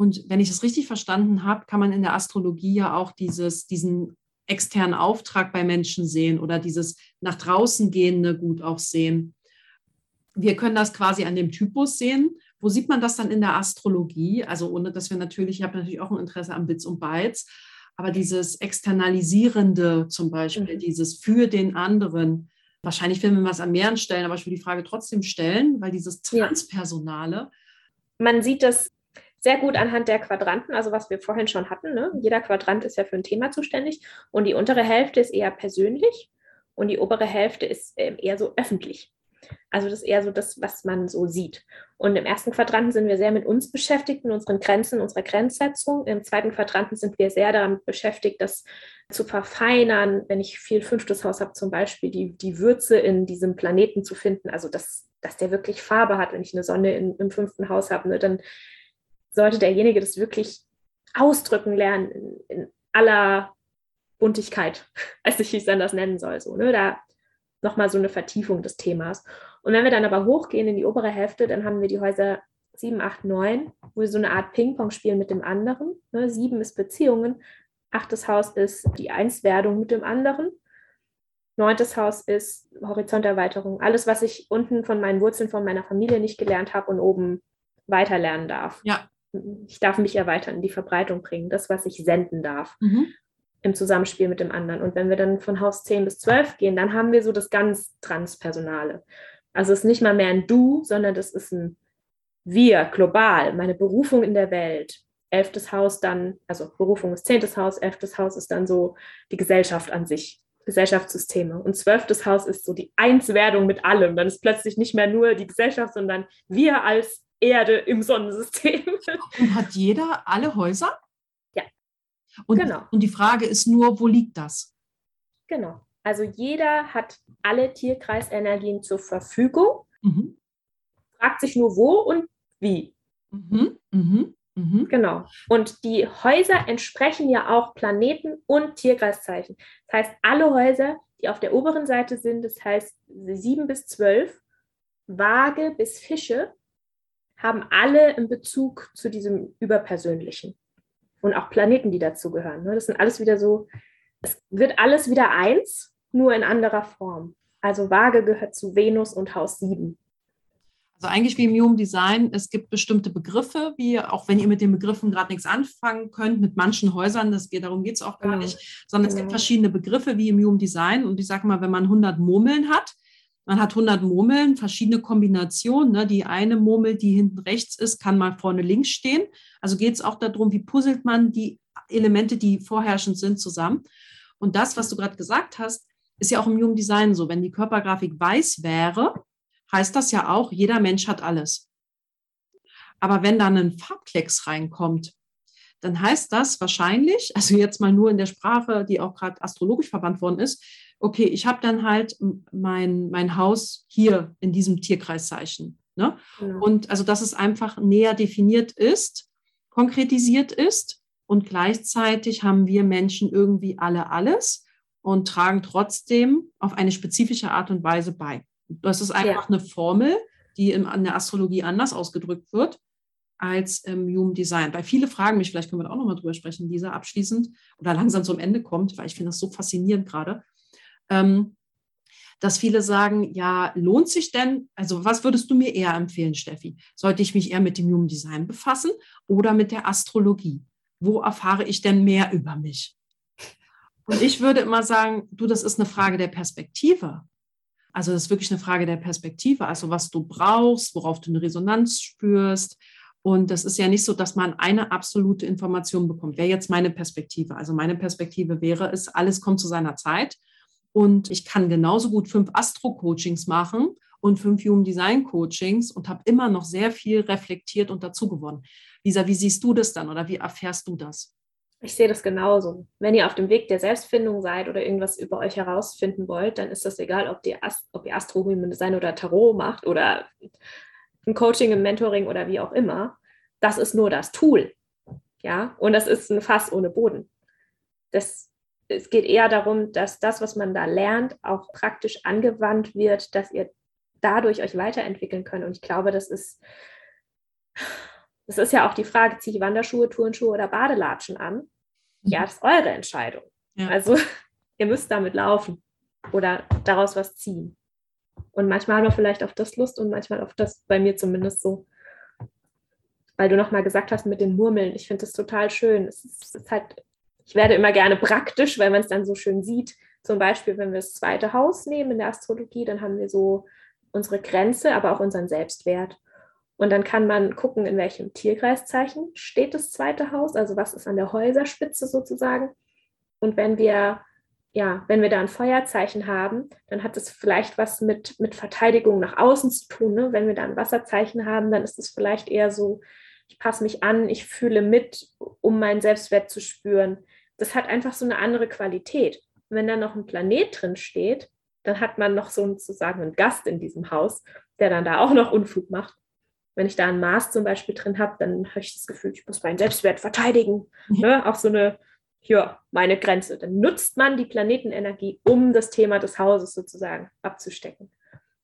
Und wenn ich es richtig verstanden habe, kann man in der Astrologie ja auch dieses, diesen externen Auftrag bei Menschen sehen oder dieses nach draußen gehende gut auch sehen. Wir können das quasi an dem Typus sehen. Wo sieht man das dann in der Astrologie? Also ohne, dass wir natürlich, ich habe natürlich auch ein Interesse an Bits und Bytes, aber dieses Externalisierende zum Beispiel, mhm. dieses für den anderen, wahrscheinlich werden wir was an mehreren Stellen, aber ich will die Frage trotzdem stellen, weil dieses Transpersonale. Man sieht das sehr gut anhand der Quadranten, also was wir vorhin schon hatten. Ne? Jeder Quadrant ist ja für ein Thema zuständig und die untere Hälfte ist eher persönlich und die obere Hälfte ist ähm, eher so öffentlich. Also das ist eher so das, was man so sieht. Und im ersten Quadranten sind wir sehr mit uns beschäftigt, mit unseren Grenzen, unserer Grenzsetzung. Im zweiten Quadranten sind wir sehr damit beschäftigt, das zu verfeinern, wenn ich viel fünftes Haus habe, zum Beispiel die, die Würze in diesem Planeten zu finden. Also dass, dass der wirklich Farbe hat, wenn ich eine Sonne in, im fünften Haus habe, ne, dann sollte derjenige das wirklich ausdrücken lernen in, in aller Buntigkeit, als ich es anders nennen soll. So, ne? Da nochmal so eine Vertiefung des Themas. Und wenn wir dann aber hochgehen in die obere Hälfte, dann haben wir die Häuser 7, 8, 9, wo wir so eine Art Ping-Pong spielen mit dem anderen. Ne? 7 ist Beziehungen, achtes Haus ist die Einswerdung mit dem anderen. Neuntes Haus ist Horizonterweiterung. Alles, was ich unten von meinen Wurzeln, von meiner Familie nicht gelernt habe und oben weiterlernen darf. Ja. Ich darf mich erweitern, die Verbreitung bringen, das, was ich senden darf. Mhm im Zusammenspiel mit dem anderen. Und wenn wir dann von Haus 10 bis 12 gehen, dann haben wir so das ganz Transpersonale. Also es ist nicht mal mehr ein Du, sondern das ist ein Wir, global, meine Berufung in der Welt. Elftes Haus dann, also Berufung ist zehntes Haus, elftes Haus ist dann so die Gesellschaft an sich, Gesellschaftssysteme. Und zwölftes Haus ist so die Einswerdung mit allem. Dann ist plötzlich nicht mehr nur die Gesellschaft, sondern wir als Erde im Sonnensystem. Und hat jeder alle Häuser? Und, genau. und die Frage ist nur, wo liegt das? Genau. Also jeder hat alle Tierkreisenergien zur Verfügung, mhm. fragt sich nur wo und wie. Mhm. Mhm. mhm. Genau. Und die Häuser entsprechen ja auch Planeten und Tierkreiszeichen. Das heißt, alle Häuser, die auf der oberen Seite sind, das heißt sieben bis zwölf, Waage bis Fische, haben alle einen Bezug zu diesem Überpersönlichen und auch Planeten, die dazugehören. Ne? Das sind alles wieder so, es wird alles wieder eins, nur in anderer Form. Also Waage gehört zu Venus und Haus 7. Also eigentlich wie im Human Design, es gibt bestimmte Begriffe, wie auch wenn ihr mit den Begriffen gerade nichts anfangen könnt, mit manchen Häusern, das geht, darum geht es auch gar genau. nicht, sondern genau. es gibt genau. verschiedene Begriffe wie im Human Design. Und ich sage mal, wenn man 100 Murmeln hat, man hat 100 Murmeln, verschiedene Kombinationen. Ne? Die eine Murmel, die hinten rechts ist, kann mal vorne links stehen. Also geht es auch darum, wie puzzelt man die Elemente, die vorherrschend sind, zusammen. Und das, was du gerade gesagt hast, ist ja auch im Human Design so. Wenn die Körpergrafik weiß wäre, heißt das ja auch, jeder Mensch hat alles. Aber wenn dann ein Farbklecks reinkommt, dann heißt das wahrscheinlich, also jetzt mal nur in der Sprache, die auch gerade astrologisch verwandt worden ist, okay, ich habe dann halt mein, mein Haus hier in diesem Tierkreiszeichen. Ne? Ja. Und also, dass es einfach näher definiert ist, konkretisiert ist und gleichzeitig haben wir Menschen irgendwie alle alles und tragen trotzdem auf eine spezifische Art und Weise bei. Das ist einfach ja. eine Formel, die in, in der Astrologie anders ausgedrückt wird als im Human Design. Bei viele fragen mich, vielleicht können wir da auch nochmal drüber sprechen, dieser abschließend oder langsam zum Ende kommt, weil ich finde das so faszinierend gerade ähm, dass viele sagen, ja, lohnt sich denn, also was würdest du mir eher empfehlen, Steffi? Sollte ich mich eher mit dem Human Design befassen oder mit der Astrologie? Wo erfahre ich denn mehr über mich? Und ich würde immer sagen, du, das ist eine Frage der Perspektive. Also das ist wirklich eine Frage der Perspektive, also was du brauchst, worauf du eine Resonanz spürst Und das ist ja nicht so, dass man eine absolute Information bekommt. Wäre jetzt meine Perspektive. Also meine Perspektive wäre es, alles kommt zu seiner Zeit. Und ich kann genauso gut fünf Astro-Coachings machen und fünf Human Design Coachings und habe immer noch sehr viel reflektiert und dazu gewonnen. Lisa, wie siehst du das dann oder wie erfährst du das? Ich sehe das genauso. Wenn ihr auf dem Weg der Selbstfindung seid oder irgendwas über euch herausfinden wollt, dann ist das egal, ob, die Ast ob ihr Astro Human Design oder Tarot macht oder ein Coaching, ein Mentoring oder wie auch immer. Das ist nur das Tool. Ja, und das ist ein Fass ohne Boden. Das, es geht eher darum, dass das, was man da lernt, auch praktisch angewandt wird, dass ihr dadurch euch weiterentwickeln könnt. Und ich glaube, das ist, das ist ja auch die Frage, ziehe ich Wanderschuhe, Turnschuhe oder Badelatschen an? Ja, das ist eure Entscheidung. Ja. Also ihr müsst damit laufen oder daraus was ziehen. Und manchmal haben wir vielleicht auf das Lust und manchmal auf das, bei mir zumindest so. Weil du nochmal gesagt hast mit den Murmeln, ich finde das total schön. Es ist, es ist halt, ich werde immer gerne praktisch, weil man es dann so schön sieht. Zum Beispiel, wenn wir das zweite Haus nehmen in der Astrologie, dann haben wir so unsere Grenze, aber auch unseren Selbstwert. Und dann kann man gucken, in welchem Tierkreiszeichen steht das zweite Haus, also was ist an der Häuserspitze sozusagen. Und wenn wir ja, wenn wir da ein Feuerzeichen haben, dann hat es vielleicht was mit, mit Verteidigung nach außen zu tun. Ne? Wenn wir da ein Wasserzeichen haben, dann ist es vielleicht eher so, ich passe mich an, ich fühle mit, um meinen Selbstwert zu spüren. Das hat einfach so eine andere Qualität. Und wenn da noch ein Planet drin steht, dann hat man noch sozusagen einen Gast in diesem Haus, der dann da auch noch Unfug macht. Wenn ich da ein Maß zum Beispiel drin habe, dann habe ich das Gefühl, ich muss meinen Selbstwert verteidigen. Mhm. Ne? Auch so eine ja, meine Grenze. Dann nutzt man die Planetenenergie, um das Thema des Hauses sozusagen abzustecken.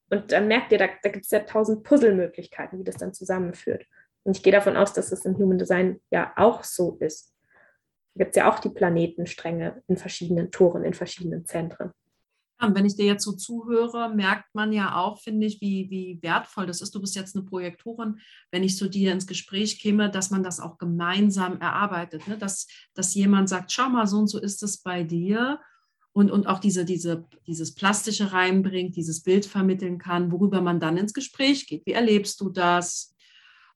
Und dann merkt ihr, da, da gibt es ja tausend Puzzlemöglichkeiten, wie das dann zusammenführt. Und ich gehe davon aus, dass es im Human Design ja auch so ist. Gibt es ja auch die Planetenstränge in verschiedenen Toren, in verschiedenen Zentren. Und wenn ich dir jetzt so zuhöre, merkt man ja auch, finde ich, wie, wie wertvoll das ist. Du bist jetzt eine Projektorin, wenn ich zu dir ins Gespräch käme, dass man das auch gemeinsam erarbeitet. Ne? Dass, dass jemand sagt, schau mal, so und so ist es bei dir. Und, und auch diese, diese, dieses Plastische reinbringt, dieses Bild vermitteln kann, worüber man dann ins Gespräch geht. Wie erlebst du das?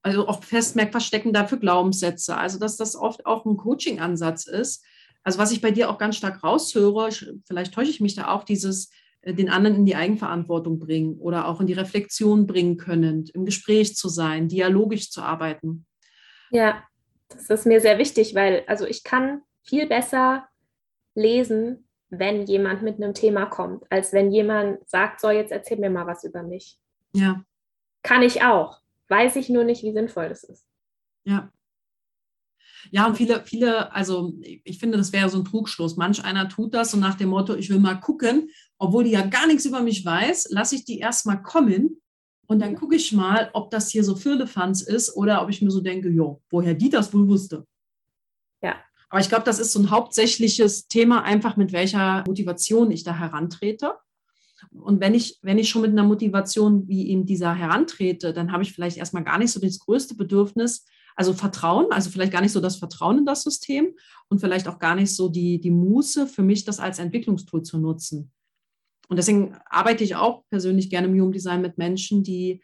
Also auch festmerkt, was stecken da für Glaubenssätze? Also, dass das oft auch ein Coaching-Ansatz ist, also was ich bei dir auch ganz stark raushöre, vielleicht täusche ich mich da auch, dieses äh, den anderen in die Eigenverantwortung bringen oder auch in die Reflexion bringen können, im Gespräch zu sein, dialogisch zu arbeiten. Ja, das ist mir sehr wichtig, weil also ich kann viel besser lesen, wenn jemand mit einem Thema kommt, als wenn jemand sagt, so jetzt erzähl mir mal was über mich. Ja. Kann ich auch. Weiß ich nur nicht, wie sinnvoll das ist. Ja. Ja, und viele, viele, also ich finde, das wäre so ein Trugschluss. Manch einer tut das und nach dem Motto, ich will mal gucken, obwohl die ja gar nichts über mich weiß, lasse ich die erstmal kommen und dann gucke ich mal, ob das hier so Firlefanz ist oder ob ich mir so denke, jo, woher die das wohl wusste. Ja. Aber ich glaube, das ist so ein hauptsächliches Thema, einfach mit welcher Motivation ich da herantrete. Und wenn ich, wenn ich schon mit einer Motivation wie in dieser herantrete, dann habe ich vielleicht erstmal gar nicht so das größte Bedürfnis, also Vertrauen, also vielleicht gar nicht so das Vertrauen in das System und vielleicht auch gar nicht so die, die Muße für mich, das als Entwicklungstool zu nutzen. Und deswegen arbeite ich auch persönlich gerne im Human Design mit Menschen, die,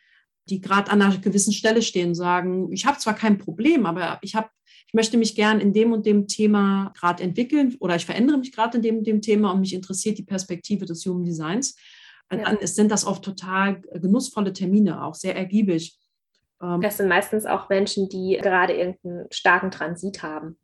die gerade an einer gewissen Stelle stehen, sagen, ich habe zwar kein Problem, aber ich habe möchte mich gern in dem und dem Thema gerade entwickeln oder ich verändere mich gerade in dem und dem Thema und mich interessiert die Perspektive des Human Designs. Ja. Dann sind das oft total genussvolle Termine, auch sehr ergiebig. Ähm, das sind meistens auch Menschen, die gerade irgendeinen starken Transit haben.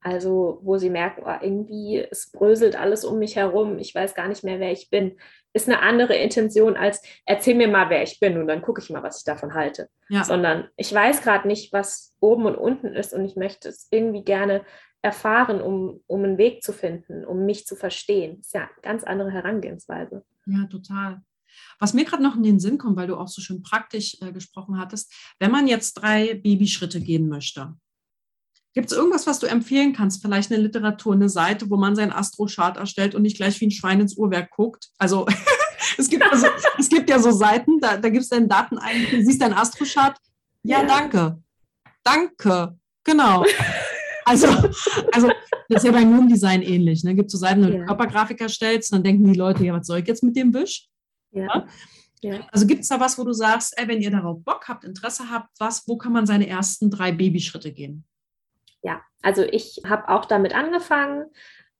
Also wo sie merken, oh, irgendwie es bröselt alles um mich herum, ich weiß gar nicht mehr, wer ich bin. Ist eine andere Intention als erzähl mir mal, wer ich bin und dann gucke ich mal, was ich davon halte. Ja. Sondern ich weiß gerade nicht, was oben und unten ist und ich möchte es irgendwie gerne erfahren, um, um einen Weg zu finden, um mich zu verstehen. Das ist ja eine ganz andere Herangehensweise. Ja, total. Was mir gerade noch in den Sinn kommt, weil du auch so schön praktisch äh, gesprochen hattest, wenn man jetzt drei Babyschritte gehen möchte, gibt es irgendwas, was du empfehlen kannst? Vielleicht eine Literatur, eine Seite, wo man seinen Astrochart erstellt und nicht gleich wie ein Schwein ins Uhrwerk guckt? Also es, gibt also, es gibt ja so Seiten, da, da gibst du deine Daten ein, du siehst deinen Astrochart. Ja, ja, danke. Danke. Genau. Also, also das ist ja bei Moon Design ähnlich. Ne? Gibt es so Seiten, wo du ja. Körpergrafik erstellst, dann denken die Leute, ja, was soll ich jetzt mit dem Wisch? Ja. Ja. Also gibt es da was, wo du sagst, ey, wenn ihr darauf Bock habt, Interesse habt, was, wo kann man seine ersten drei Babyschritte gehen? Also ich habe auch damit angefangen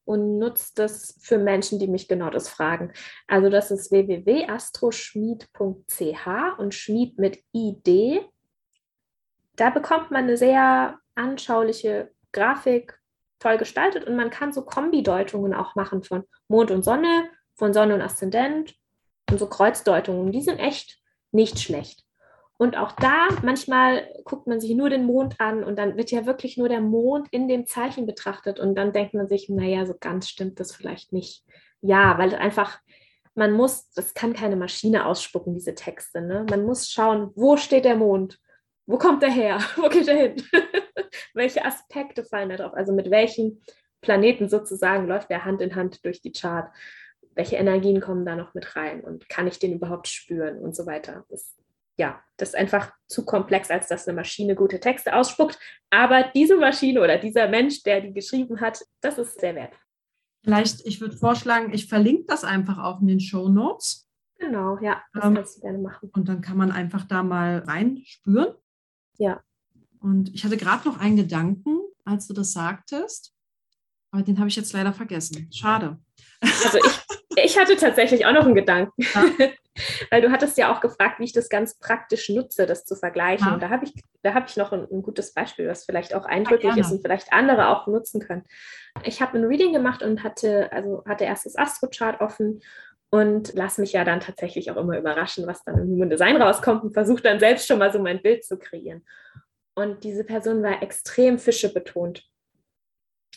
und nutze das für Menschen, die mich genau das fragen. Also das ist www.astroschmied.ch und Schmied mit ID. Da bekommt man eine sehr anschauliche Grafik, toll gestaltet und man kann so Kombideutungen auch machen von Mond und Sonne, von Sonne und Aszendent und so Kreuzdeutungen. Die sind echt nicht schlecht. Und auch da, manchmal guckt man sich nur den Mond an und dann wird ja wirklich nur der Mond in dem Zeichen betrachtet und dann denkt man sich, naja, so ganz stimmt das vielleicht nicht. Ja, weil einfach, man muss, das kann keine Maschine ausspucken, diese Texte. Ne? Man muss schauen, wo steht der Mond? Wo kommt er her? Wo geht er hin? Welche Aspekte fallen da drauf? Also mit welchen Planeten sozusagen läuft der Hand in Hand durch die Chart? Welche Energien kommen da noch mit rein? Und kann ich den überhaupt spüren und so weiter? Das ja, das ist einfach zu komplex, als dass eine Maschine gute Texte ausspuckt. Aber diese Maschine oder dieser Mensch, der die geschrieben hat, das ist sehr wertvoll. Vielleicht, ich würde vorschlagen, ich verlinke das einfach auch in den Show Notes. Genau, ja, das ähm, kannst du gerne machen. Und dann kann man einfach da mal reinspüren. Ja. Und ich hatte gerade noch einen Gedanken, als du das sagtest, aber den habe ich jetzt leider vergessen. Schade. Also ich, ich hatte tatsächlich auch noch einen Gedanken. Ja. Weil du hattest ja auch gefragt, wie ich das ganz praktisch nutze, das zu vergleichen. Ja. Und da habe ich, da habe ich noch ein, ein, gutes Beispiel, was vielleicht auch eindrücklich ja, ist und vielleicht andere auch nutzen können. Ich habe ein Reading gemacht und hatte, also hatte erst das Astrochart offen und lasse mich ja dann tatsächlich auch immer überraschen, was dann im Human Design rauskommt und versuche dann selbst schon mal so mein Bild zu kreieren. Und diese Person war extrem Fische betont.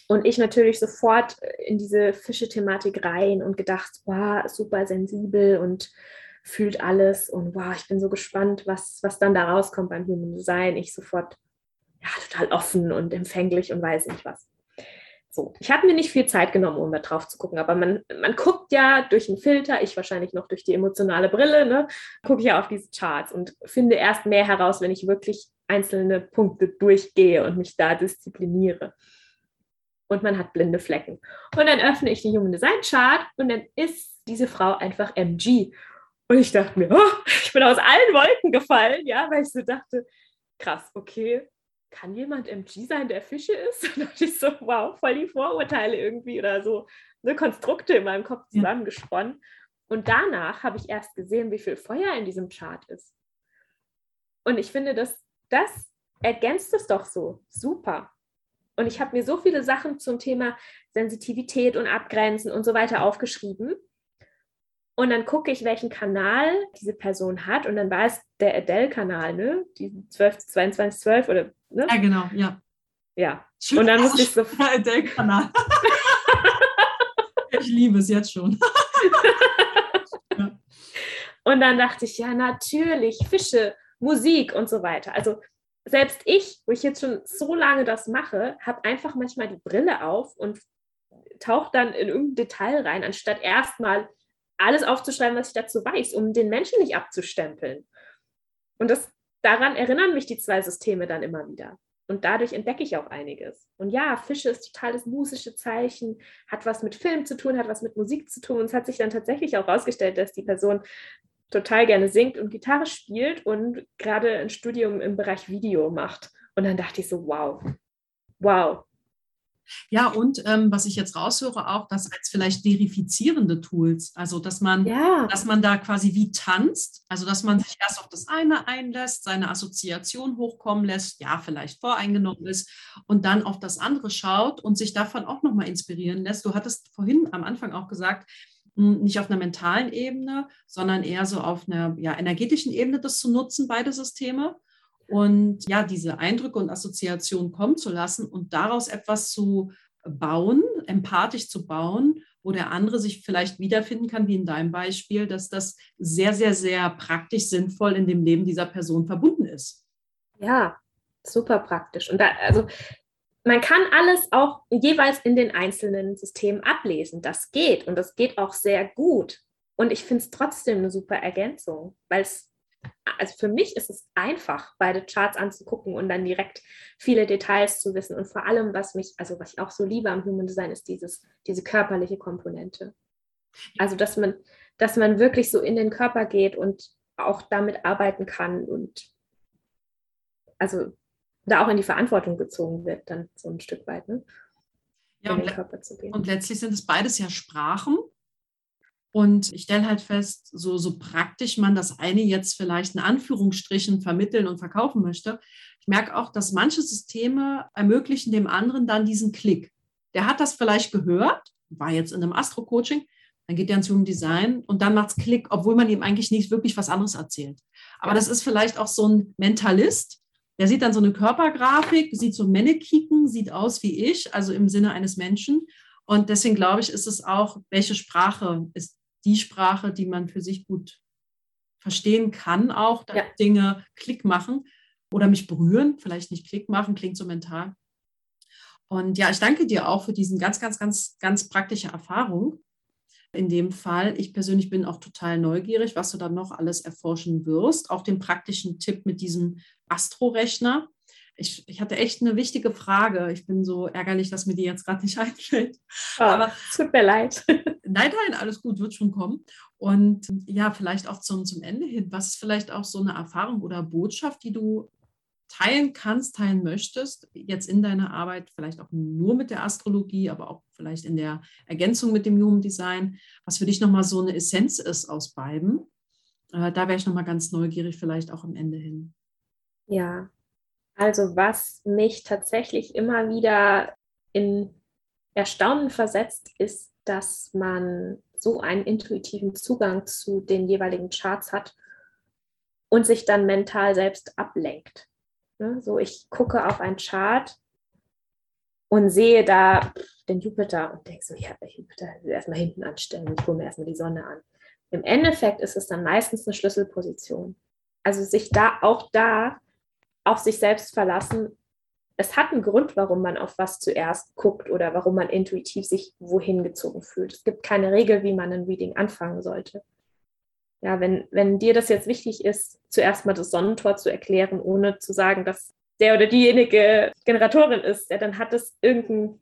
Und ich natürlich sofort in diese Fische-Thematik rein und gedacht, wow, super sensibel und fühlt alles und wow, ich bin so gespannt, was, was dann da rauskommt beim Human Design. Ich sofort ja, total offen und empfänglich und weiß nicht was. So, ich habe mir nicht viel Zeit genommen, um da drauf zu gucken, aber man, man guckt ja durch einen Filter, ich wahrscheinlich noch durch die emotionale Brille, ne, gucke ja auf diese Charts und finde erst mehr heraus, wenn ich wirklich einzelne Punkte durchgehe und mich da diszipliniere. Und man hat blinde Flecken. Und dann öffne ich die Human Design Chart und dann ist diese Frau einfach MG. Und ich dachte mir, oh, ich bin aus allen Wolken gefallen, ja, weil ich so dachte, krass, okay, kann jemand MG sein, der Fische ist? Und dachte ich so, wow, voll die Vorurteile irgendwie oder so eine Konstrukte in meinem Kopf zusammengesponnen. Und danach habe ich erst gesehen, wie viel Feuer in diesem Chart ist. Und ich finde, dass das ergänzt es doch so super. Und ich habe mir so viele Sachen zum Thema Sensitivität und Abgrenzen und so weiter aufgeschrieben. Und dann gucke ich, welchen Kanal diese Person hat. Und dann war es der Adele-Kanal, ne? Die 12, 22, 12 oder, ne? Ja, genau, ja. Ja. Schön, und dann musste ich so. Adele-Kanal. ich liebe es jetzt schon. ja. Und dann dachte ich, ja, natürlich, Fische, Musik und so weiter. Also selbst ich, wo ich jetzt schon so lange das mache, habe einfach manchmal die Brille auf und tauche dann in irgendein Detail rein, anstatt erstmal alles aufzuschreiben, was ich dazu weiß, um den Menschen nicht abzustempeln. Und das, daran erinnern mich die zwei Systeme dann immer wieder. Und dadurch entdecke ich auch einiges. Und ja, Fische ist total das musische Zeichen, hat was mit Film zu tun, hat was mit Musik zu tun. Und es hat sich dann tatsächlich auch herausgestellt, dass die Person total gerne singt und Gitarre spielt und gerade ein Studium im Bereich Video macht. Und dann dachte ich so, wow, wow, ja, und ähm, was ich jetzt raushöre, auch das als vielleicht verifizierende Tools. Also, dass man, ja. dass man da quasi wie tanzt, also dass man sich erst auf das eine einlässt, seine Assoziation hochkommen lässt, ja, vielleicht voreingenommen ist und dann auf das andere schaut und sich davon auch nochmal inspirieren lässt. Du hattest vorhin am Anfang auch gesagt, hm, nicht auf einer mentalen Ebene, sondern eher so auf einer ja, energetischen Ebene das zu nutzen, beide Systeme und ja, diese Eindrücke und Assoziationen kommen zu lassen und daraus etwas zu bauen, empathisch zu bauen, wo der andere sich vielleicht wiederfinden kann, wie in deinem Beispiel, dass das sehr, sehr, sehr praktisch sinnvoll in dem Leben dieser Person verbunden ist. Ja, super praktisch. Und da, also man kann alles auch jeweils in den einzelnen Systemen ablesen. Das geht und das geht auch sehr gut. Und ich finde es trotzdem eine super Ergänzung, weil es also für mich ist es einfach, beide Charts anzugucken und dann direkt viele Details zu wissen. Und vor allem, was mich, also was ich auch so liebe am Human Design, ist dieses, diese körperliche Komponente. Also, dass man, dass man wirklich so in den Körper geht und auch damit arbeiten kann und also da auch in die Verantwortung gezogen wird, dann so ein Stück weit, ne? Ja, zu gehen. Und letztlich sind es beides ja Sprachen. Und ich stelle halt fest, so, so praktisch man das eine jetzt vielleicht in Anführungsstrichen vermitteln und verkaufen möchte, ich merke auch, dass manche Systeme ermöglichen dem anderen dann diesen Klick. Der hat das vielleicht gehört, war jetzt in einem Astro-Coaching, dann geht er ins Human Design und dann macht es Klick, obwohl man ihm eigentlich nicht wirklich was anderes erzählt. Aber das ist vielleicht auch so ein Mentalist, der sieht dann so eine Körpergrafik, sieht so Mannequin, sieht aus wie ich, also im Sinne eines Menschen. Und deswegen glaube ich, ist es auch, welche Sprache ist die Sprache, die man für sich gut verstehen kann, auch ja. Dinge Klick machen oder mich berühren, vielleicht nicht Klick machen, klingt so mental. Und ja, ich danke dir auch für diesen ganz, ganz, ganz, ganz praktische Erfahrung. In dem Fall, ich persönlich bin auch total neugierig, was du dann noch alles erforschen wirst. Auch den praktischen Tipp mit diesem Astro-Rechner. Ich, ich, hatte echt eine wichtige Frage. Ich bin so ärgerlich, dass mir die jetzt gerade nicht einfällt. Oh, Aber tut mir leid. Nein, nein, alles gut, wird schon kommen. Und ja, vielleicht auch zum, zum Ende hin. Was ist vielleicht auch so eine Erfahrung oder Botschaft, die du teilen kannst, teilen möchtest, jetzt in deiner Arbeit, vielleicht auch nur mit der Astrologie, aber auch vielleicht in der Ergänzung mit dem Human Design, was für dich nochmal so eine Essenz ist aus beiden. Äh, da wäre ich nochmal ganz neugierig, vielleicht auch am Ende hin. Ja, also was mich tatsächlich immer wieder in Erstaunen versetzt, ist, dass man so einen intuitiven Zugang zu den jeweiligen Charts hat und sich dann mental selbst ablenkt. Ne? So, ich gucke auf ein Chart und sehe da den Jupiter und denke so, ja, der Jupiter erstmal hinten anstellen, ich hole mir erstmal die Sonne an. Im Endeffekt ist es dann meistens eine Schlüsselposition. Also sich da auch da auf sich selbst verlassen. Es hat einen Grund, warum man auf was zuerst guckt oder warum man intuitiv sich wohin gezogen fühlt. Es gibt keine Regel, wie man ein Reading anfangen sollte ja, wenn, wenn dir das jetzt wichtig ist, zuerst mal das Sonnentor zu erklären, ohne zu sagen, dass der oder diejenige Generatorin ist, ja, dann hat das irgendeinen,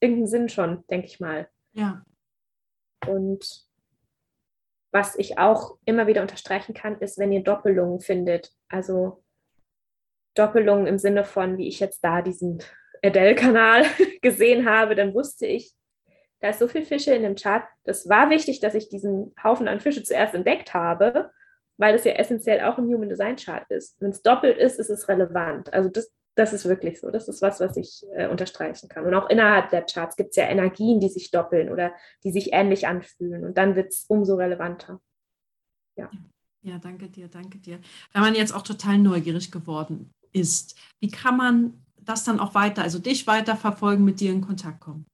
irgendeinen Sinn schon, denke ich mal. Ja. Und was ich auch immer wieder unterstreichen kann, ist, wenn ihr Doppelungen findet. Also Doppelungen im Sinne von, wie ich jetzt da diesen Adele-Kanal gesehen habe, dann wusste ich, da ist so viel Fische in dem Chart. Das war wichtig, dass ich diesen Haufen an Fische zuerst entdeckt habe, weil das ja essentiell auch ein Human Design Chart ist. Wenn es doppelt ist, ist es relevant. Also das, das ist wirklich so. Das ist was, was ich äh, unterstreichen kann. Und auch innerhalb der Charts gibt es ja Energien, die sich doppeln oder die sich ähnlich anfühlen. Und dann wird es umso relevanter. Ja. Ja, danke dir, danke dir. Wenn man jetzt auch total neugierig geworden ist, wie kann man das dann auch weiter, also dich weiter verfolgen, mit dir in Kontakt kommen?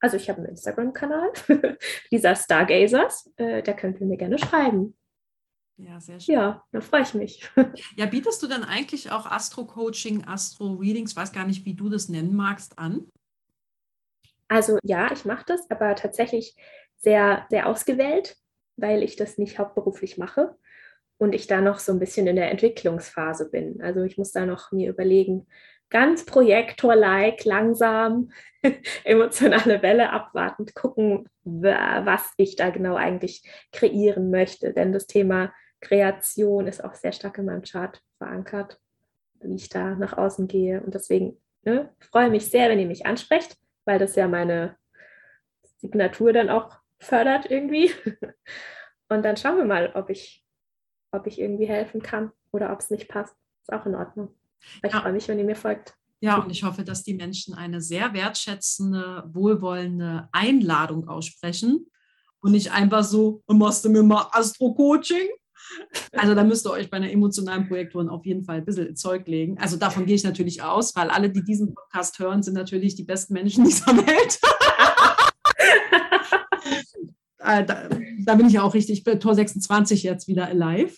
Also ich habe einen Instagram-Kanal, dieser Stargazers, äh, da könnt ihr mir gerne schreiben. Ja, sehr schön. Ja, da freue ich mich. Ja, bietest du dann eigentlich auch Astro-Coaching, Astro-Readings, weiß gar nicht, wie du das nennen magst, an? Also ja, ich mache das, aber tatsächlich sehr, sehr ausgewählt, weil ich das nicht hauptberuflich mache und ich da noch so ein bisschen in der Entwicklungsphase bin. Also ich muss da noch mir überlegen, ganz Projektor-like, langsam, emotionale Welle abwartend gucken, was ich da genau eigentlich kreieren möchte. Denn das Thema Kreation ist auch sehr stark in meinem Chart verankert, wie ich da nach außen gehe. Und deswegen ne, freue mich sehr, wenn ihr mich ansprecht, weil das ja meine Signatur dann auch fördert irgendwie. Und dann schauen wir mal, ob ich, ob ich irgendwie helfen kann oder ob es nicht passt. Ist auch in Ordnung. Ich ja. freue mich, wenn ihr mir folgt. Ja, und ich hoffe, dass die Menschen eine sehr wertschätzende, wohlwollende Einladung aussprechen und nicht einfach so, machst du mir mal Astro-Coaching? Also da müsst ihr euch bei einer emotionalen Projektorin auf jeden Fall ein bisschen Zeug legen. Also davon gehe ich natürlich aus, weil alle, die diesen Podcast hören, sind natürlich die besten Menschen dieser Welt. Äh, da, da, bin ich ja auch richtig, Tor 26 jetzt wieder alive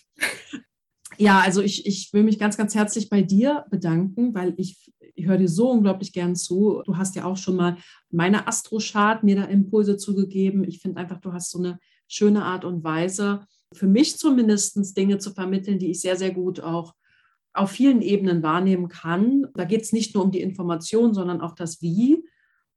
ja, also ich, ich will mich ganz, ganz herzlich bei dir bedanken, weil ich, ich höre dir so unglaublich gern zu. Du hast ja auch schon mal meine Astrochart mir da Impulse zugegeben. Ich finde einfach, du hast so eine schöne Art und Weise, für mich zumindest Dinge zu vermitteln, die ich sehr, sehr gut auch auf vielen Ebenen wahrnehmen kann. Da geht es nicht nur um die Information, sondern auch das Wie.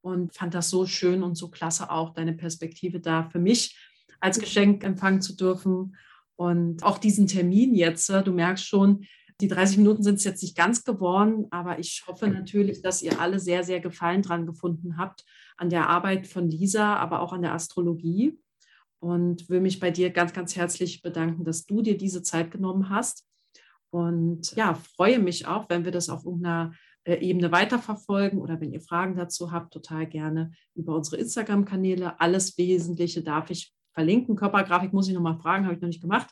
Und fand das so schön und so klasse auch, deine Perspektive da für mich als Geschenk empfangen zu dürfen. Und auch diesen Termin jetzt, du merkst schon, die 30 Minuten sind es jetzt nicht ganz geworden, aber ich hoffe natürlich, dass ihr alle sehr, sehr Gefallen dran gefunden habt an der Arbeit von Lisa, aber auch an der Astrologie. Und will mich bei dir ganz, ganz herzlich bedanken, dass du dir diese Zeit genommen hast. Und ja, freue mich auch, wenn wir das auf irgendeiner äh, Ebene weiterverfolgen oder wenn ihr Fragen dazu habt, total gerne über unsere Instagram-Kanäle. Alles Wesentliche darf ich verlinken. Körpergrafik muss ich nochmal fragen, habe ich noch nicht gemacht.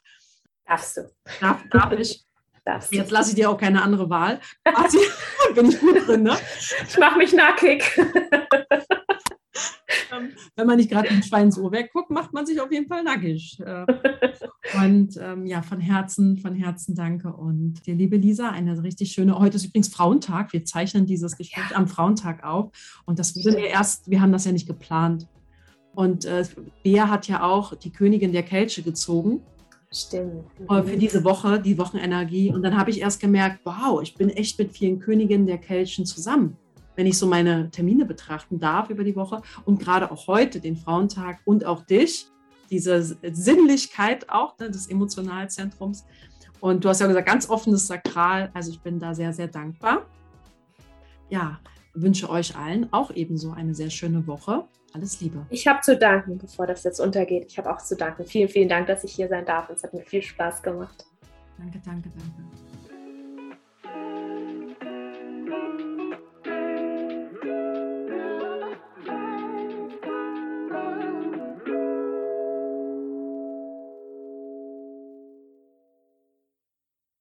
Darfst du. Darf, darf ich. Darfst Jetzt lasse ich dir auch keine andere Wahl. bin ich gut drin, ne? Ich mache mich nackig. Ähm, wenn man nicht gerade im Schweinsohr wegguckt, macht man sich auf jeden Fall nackig. Äh, und ähm, ja, von Herzen, von Herzen danke. Und dir, liebe Lisa, eine richtig schöne, heute ist übrigens Frauentag. Wir zeichnen dieses Gespräch ja. am Frauentag auf. Und das wurde mir erst, wir haben das ja nicht geplant. Und äh, Bea hat ja auch die Königin der Kelche gezogen. Stimmt. Äh, für diese Woche, die Wochenenergie. Und dann habe ich erst gemerkt, wow, ich bin echt mit vielen Königinnen der Kelchen zusammen wenn ich so meine Termine betrachten darf über die Woche und gerade auch heute, den Frauentag und auch dich, diese Sinnlichkeit auch ne, des Emotionalzentrums. Und du hast ja gesagt, ganz offenes Sakral. Also ich bin da sehr, sehr dankbar. Ja, wünsche euch allen auch ebenso eine sehr schöne Woche. Alles Liebe. Ich habe zu danken, bevor das jetzt untergeht. Ich habe auch zu danken. Vielen, vielen Dank, dass ich hier sein darf. Es hat mir viel Spaß gemacht. Danke, danke, danke.